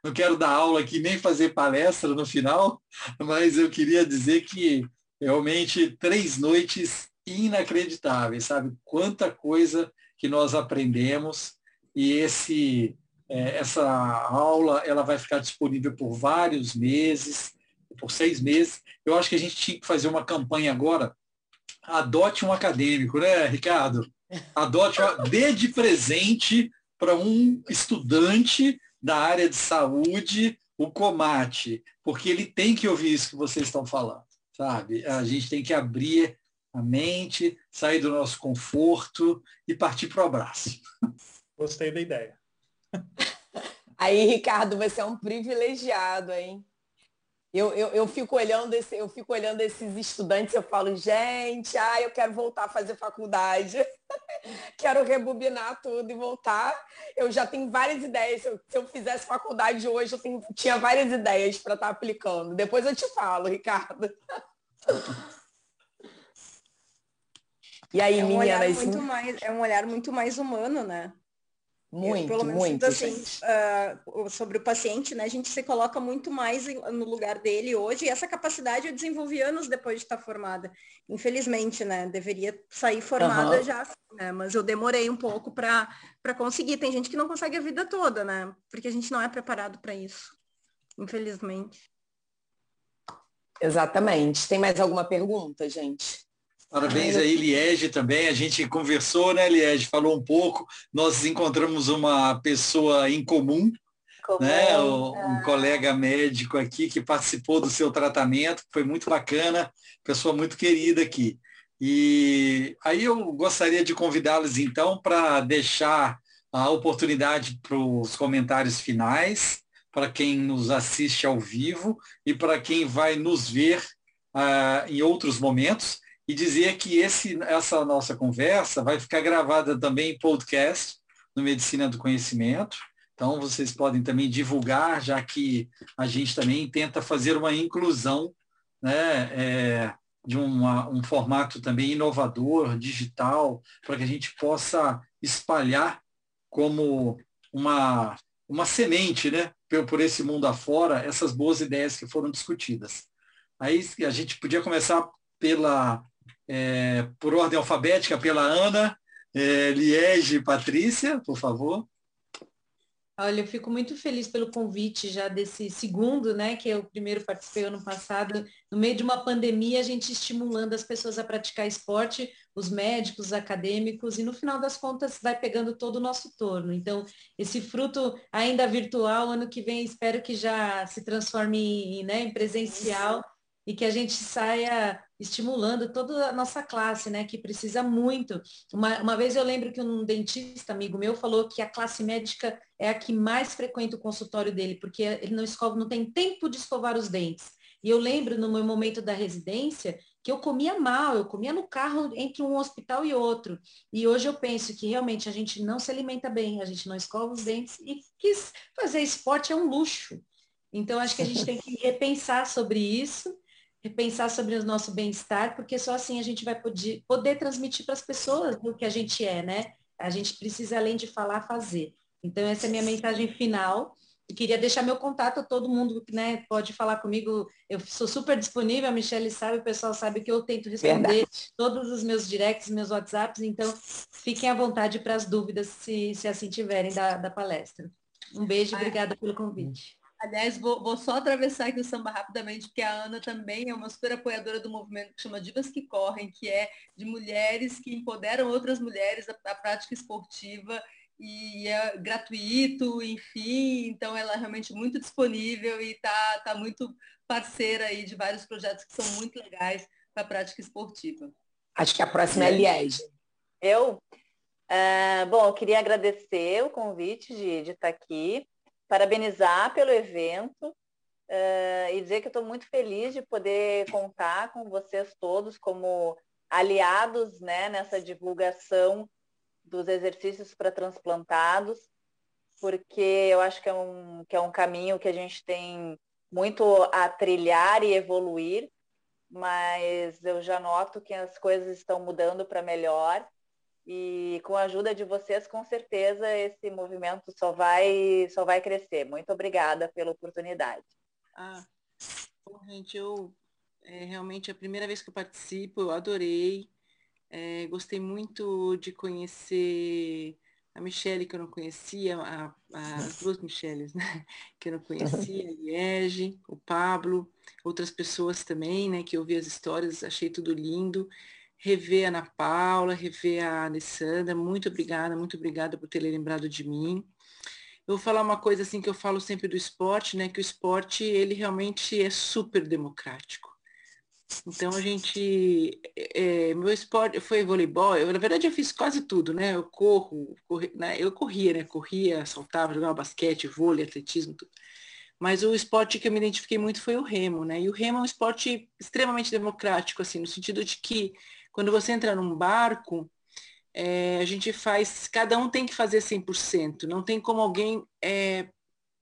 Não quero dar aula aqui nem fazer palestra no final, (laughs) mas eu queria dizer que realmente três noites inacreditáveis, sabe? Quanta coisa que nós aprendemos e esse é, essa aula ela vai ficar disponível por vários meses, por seis meses. Eu acho que a gente tinha que fazer uma campanha agora. Adote um acadêmico, né, Ricardo? Adote, uma, dê de presente para um estudante da área de saúde o Comate, porque ele tem que ouvir isso que vocês estão falando, sabe? A gente tem que abrir a mente, sair do nosso conforto e partir para o abraço. Gostei da ideia. Aí, Ricardo, você é um privilegiado, hein? Eu, eu, eu, fico olhando esse, eu fico olhando esses estudantes, eu falo, gente, ah, eu quero voltar a fazer faculdade, (laughs) quero rebobinar tudo e voltar. Eu já tenho várias ideias. Se eu, se eu fizesse faculdade hoje, eu tenho, tinha várias ideias para estar tá aplicando. Depois eu te falo, Ricardo. (laughs) E aí, é um meninas? Muito mais, é um olhar muito mais humano, né? Muito, pelo menos muito. Assim, uh, sobre o paciente, né? A gente se coloca muito mais no lugar dele hoje e essa capacidade eu desenvolvi anos depois de estar formada. Infelizmente, né? Deveria sair formada uhum. já, né? Mas eu demorei um pouco para conseguir. Tem gente que não consegue a vida toda, né? Porque a gente não é preparado para isso. Infelizmente. Exatamente. Tem mais alguma pergunta, gente? Parabéns aí, Liege, também. A gente conversou, né, Liege? Falou um pouco. Nós encontramos uma pessoa em comum, comum né? Um, um colega médico aqui que participou do seu tratamento, foi muito bacana, pessoa muito querida aqui. E aí eu gostaria de convidá-los, então, para deixar a oportunidade para os comentários finais, para quem nos assiste ao vivo e para quem vai nos ver uh, em outros momentos e dizer que esse, essa nossa conversa vai ficar gravada também em podcast no Medicina do Conhecimento. Então, vocês podem também divulgar, já que a gente também tenta fazer uma inclusão né, é, de uma, um formato também inovador, digital, para que a gente possa espalhar como uma, uma semente né, por, por esse mundo afora essas boas ideias que foram discutidas. Aí a gente podia começar pela é, por ordem alfabética pela Ana, é, Liege Patrícia, por favor. Olha, eu fico muito feliz pelo convite já desse segundo, né, que eu primeiro participei ano passado, no meio de uma pandemia, a gente estimulando as pessoas a praticar esporte, os médicos, os acadêmicos, e no final das contas vai pegando todo o nosso torno. Então, esse fruto ainda virtual, ano que vem, espero que já se transforme em, né, em presencial e que a gente saia estimulando toda a nossa classe, né, que precisa muito. Uma, uma vez eu lembro que um dentista amigo meu falou que a classe médica é a que mais frequenta o consultório dele, porque ele não escova, não tem tempo de escovar os dentes. E eu lembro no meu momento da residência que eu comia mal, eu comia no carro entre um hospital e outro. E hoje eu penso que realmente a gente não se alimenta bem, a gente não escova os dentes e quis fazer esporte é um luxo. Então acho que a gente tem que repensar sobre isso, repensar sobre o nosso bem-estar, porque só assim a gente vai poder, poder transmitir para as pessoas o que a gente é, né? A gente precisa, além de falar, fazer. Então essa é a minha mensagem final queria deixar meu contato, todo mundo né, pode falar comigo. Eu sou super disponível, a Michelle sabe, o pessoal sabe que eu tento responder Verdade. todos os meus directs, meus WhatsApps, então fiquem à vontade para as dúvidas, se, se assim tiverem da, da palestra. Um beijo e obrigada pelo convite. Aliás, vou, vou, só atravessar aqui o samba rapidamente, porque a Ana também é uma super apoiadora do movimento que chama Divas que Correm, que é de mulheres que empoderam outras mulheres a prática esportiva e é gratuito, enfim, então ela é realmente muito disponível e está tá muito parceira aí de vários projetos que são muito legais para a prática esportiva. Acho que a próxima é a Liege. Eu? Uh, bom, eu queria agradecer o convite de, de estar aqui, parabenizar pelo evento uh, e dizer que estou muito feliz de poder contar com vocês todos como aliados né, nessa divulgação dos exercícios para transplantados, porque eu acho que é, um, que é um caminho que a gente tem muito a trilhar e evoluir, mas eu já noto que as coisas estão mudando para melhor e com a ajuda de vocês, com certeza, esse movimento só vai, só vai crescer. Muito obrigada pela oportunidade. Ah, bom, gente, eu é realmente a primeira vez que eu participo, eu adorei. É, gostei muito de conhecer a Michelle, que eu não conhecia, a, a, as duas Michelles, né? (laughs) Que eu não conhecia, a Liege, o Pablo, outras pessoas também, né? Que eu vi as histórias, achei tudo lindo. Rever a Ana Paula, rever a Alessandra, muito obrigada, muito obrigada por ter lembrado de mim. Eu vou falar uma coisa assim que eu falo sempre do esporte, né? Que o esporte, ele realmente é super democrático então a gente, é, meu esporte foi voleibol, eu, na verdade eu fiz quase tudo, né? Eu corro, corri, né? eu corria, né? Corria, saltava, jogava basquete, vôlei, atletismo, tudo. Mas o esporte que eu me identifiquei muito foi o remo, né? E o remo é um esporte extremamente democrático, assim, no sentido de que quando você entra num barco, é, a gente faz, cada um tem que fazer 100%, não tem como alguém é,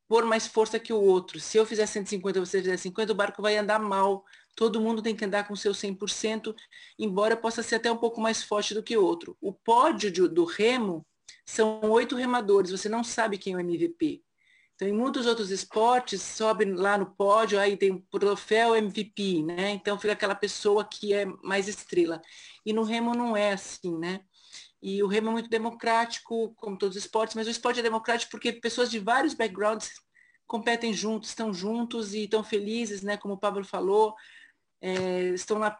pôr mais força que o outro. Se eu fizer 150 você fizer 50, o barco vai andar mal, todo mundo tem que andar com seu 100%, embora possa ser até um pouco mais forte do que outro. O pódio de, do remo são oito remadores, você não sabe quem é o MVP. Então, em muitos outros esportes, sobe lá no pódio, aí tem o troféu MVP, né? Então, fica aquela pessoa que é mais estrela. E no remo não é assim, né? E o remo é muito democrático, como todos os esportes, mas o esporte é democrático porque pessoas de vários backgrounds competem juntos, estão juntos e estão felizes, né? Como o Pablo falou, é, estão lá.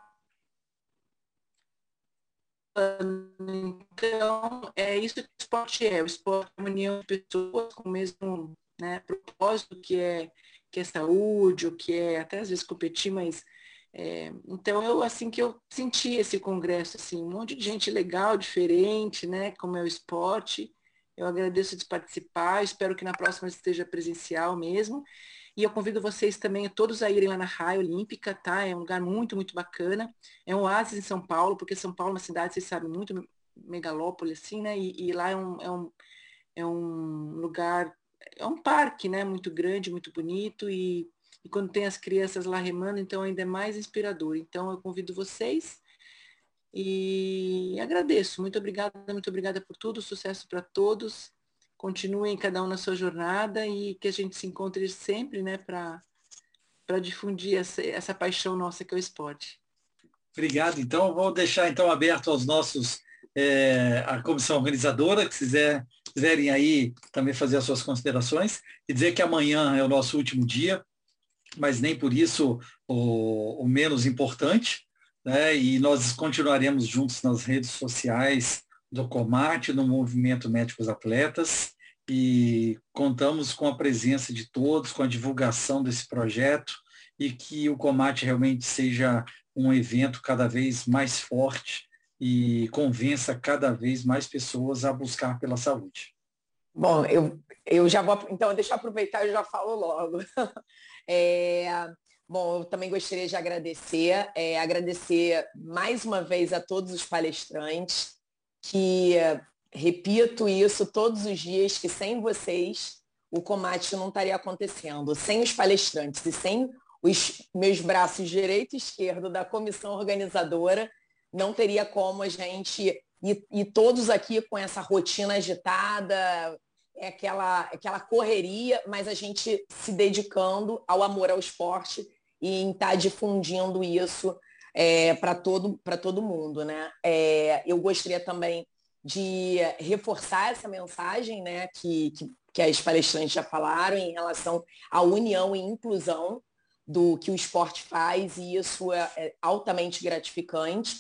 Então, é isso que o esporte é. O esporte é uma união de pessoas com o mesmo né, propósito, que é, que é saúde, o que é até às vezes competir, mas é, então eu assim que eu senti esse congresso, assim, um monte de gente legal, diferente, né? Como é o esporte. Eu agradeço de participar, espero que na próxima esteja presencial mesmo. E eu convido vocês também, todos a irem lá na Raia Olímpica, tá? É um lugar muito, muito bacana. É um oásis em São Paulo, porque São Paulo é uma cidade, vocês sabem, muito megalópole, assim, né? E, e lá é um, é, um, é um lugar, é um parque, né? Muito grande, muito bonito. E, e quando tem as crianças lá remando, então ainda é mais inspirador. Então eu convido vocês e agradeço. Muito obrigada, muito obrigada por tudo. Sucesso para todos continuem cada um na sua jornada e que a gente se encontre sempre, né, para difundir essa, essa paixão nossa que é o esporte. Obrigado. Então, vou deixar então aberto aos nossos, é, a comissão organizadora, que quiser, quiserem aí também fazer as suas considerações, e dizer que amanhã é o nosso último dia, mas nem por isso o, o menos importante, né? e nós continuaremos juntos nas redes sociais, do Comate, no Movimento Médicos Atletas, e contamos com a presença de todos, com a divulgação desse projeto e que o Comate realmente seja um evento cada vez mais forte e convença cada vez mais pessoas a buscar pela saúde. Bom, eu, eu já vou, então deixa eu aproveitar e já falo logo. (laughs) É, Bom, eu também gostaria de agradecer, é, agradecer mais uma vez a todos os palestrantes, que repito isso todos os dias, que sem vocês o Comate não estaria acontecendo. Sem os palestrantes e sem os meus braços direito e esquerdo da comissão organizadora, não teria como a gente, e todos aqui com essa rotina agitada, é aquela, aquela correria, mas a gente se dedicando ao amor ao esporte e em estar tá difundindo isso é, para todo, todo mundo. Né? É, eu gostaria também de reforçar essa mensagem né, que, que, que as palestrantes já falaram em relação à união e inclusão do que o esporte faz e isso é, é altamente gratificante.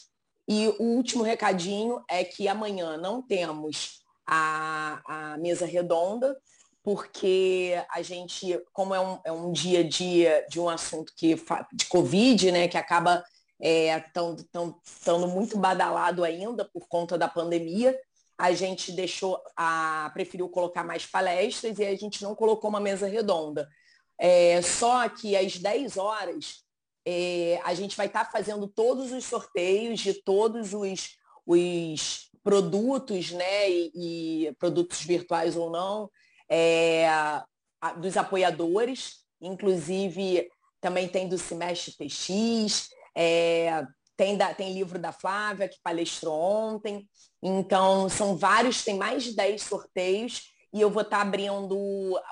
E o último recadinho é que amanhã não temos a, a mesa redonda, porque a gente, como é um, é um dia a dia de um assunto que de Covid, né, que acaba estando é, muito badalado ainda por conta da pandemia, a gente deixou, a, preferiu colocar mais palestras e a gente não colocou uma mesa redonda. É, só que às 10 horas é, a gente vai estar tá fazendo todos os sorteios de todos os, os produtos, né, e, e, produtos virtuais ou não, é, a, dos apoiadores, inclusive também tem do Semestre TX, é, tem, da, tem livro da Flávia, que palestrou ontem. Então, são vários, tem mais de 10 sorteios. E eu vou estar tá abrindo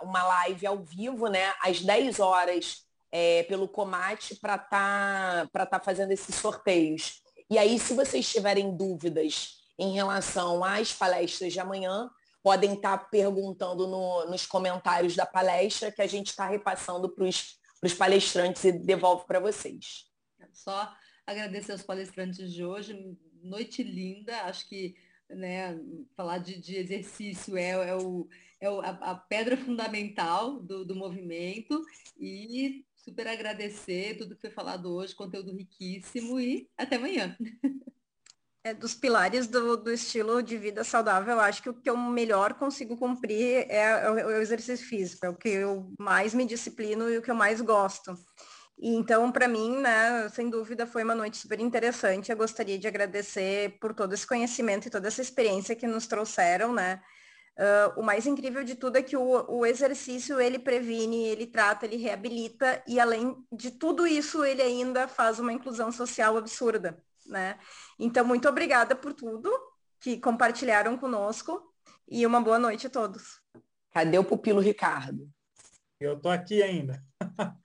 uma live ao vivo, né? Às 10 horas, é, pelo Comate, para estar tá, tá fazendo esses sorteios. E aí, se vocês tiverem dúvidas em relação às palestras de amanhã, podem estar tá perguntando no, nos comentários da palestra que a gente está repassando para os palestrantes e devolve para vocês. Só agradecer aos palestrantes de hoje. Noite linda, acho que né, falar de, de exercício é, é, o, é o, a, a, pedra fundamental do, do movimento e super agradecer tudo que foi falado hoje, conteúdo riquíssimo e até amanhã. (laughs) É, dos pilares do, do estilo de vida saudável, eu acho que o que eu melhor consigo cumprir é, é o exercício físico, é o que eu mais me disciplino e o que eu mais gosto. E então, para mim, né, sem dúvida, foi uma noite super interessante. Eu gostaria de agradecer por todo esse conhecimento e toda essa experiência que nos trouxeram, né? Uh, o mais incrível de tudo é que o, o, exercício ele previne, ele trata, ele reabilita e além de tudo isso ele ainda faz uma inclusão social absurda, né? Então muito obrigada por tudo que compartilharam conosco e uma boa noite a todos. Cadê o pupilo Ricardo? Eu tô aqui ainda. (laughs)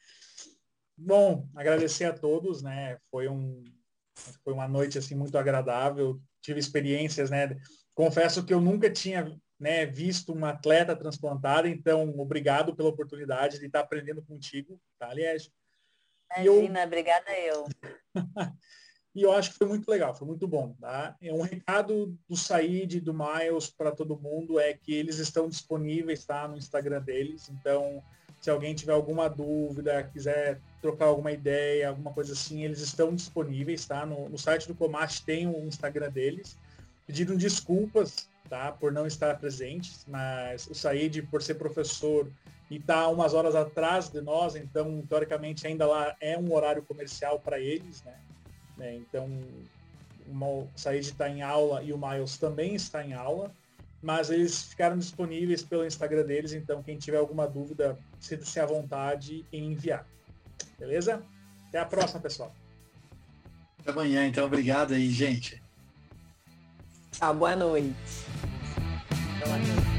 Bom, agradecer a todos, né? Foi um foi uma noite assim muito agradável. Tive experiências, né? Confesso que eu nunca tinha né, visto uma atleta transplantada, então obrigado pela oportunidade de estar aprendendo contigo, tá, Liege? Imagina, eu... obrigada eu. (laughs) e eu acho que foi muito legal, foi muito bom, tá? É um recado do Said, do Miles para todo mundo é que eles estão disponíveis, tá, no Instagram deles, então se alguém tiver alguma dúvida, quiser trocar alguma ideia, alguma coisa assim, eles estão disponíveis, tá? No, no site do Comate tem o Instagram deles. Pediram desculpas, tá? Por não estar presentes, mas o Said, por ser professor e tá umas horas atrás de nós, então, teoricamente, ainda lá é um horário comercial para eles, né? É, então, o Said está em aula e o Miles também está em aula mas eles ficaram disponíveis pelo Instagram deles, então quem tiver alguma dúvida, sinta-se à vontade em enviar. Beleza? Até a próxima, pessoal. Até amanhã, então. Obrigado aí, gente. Tchau, noite. Boa noite. Boa noite.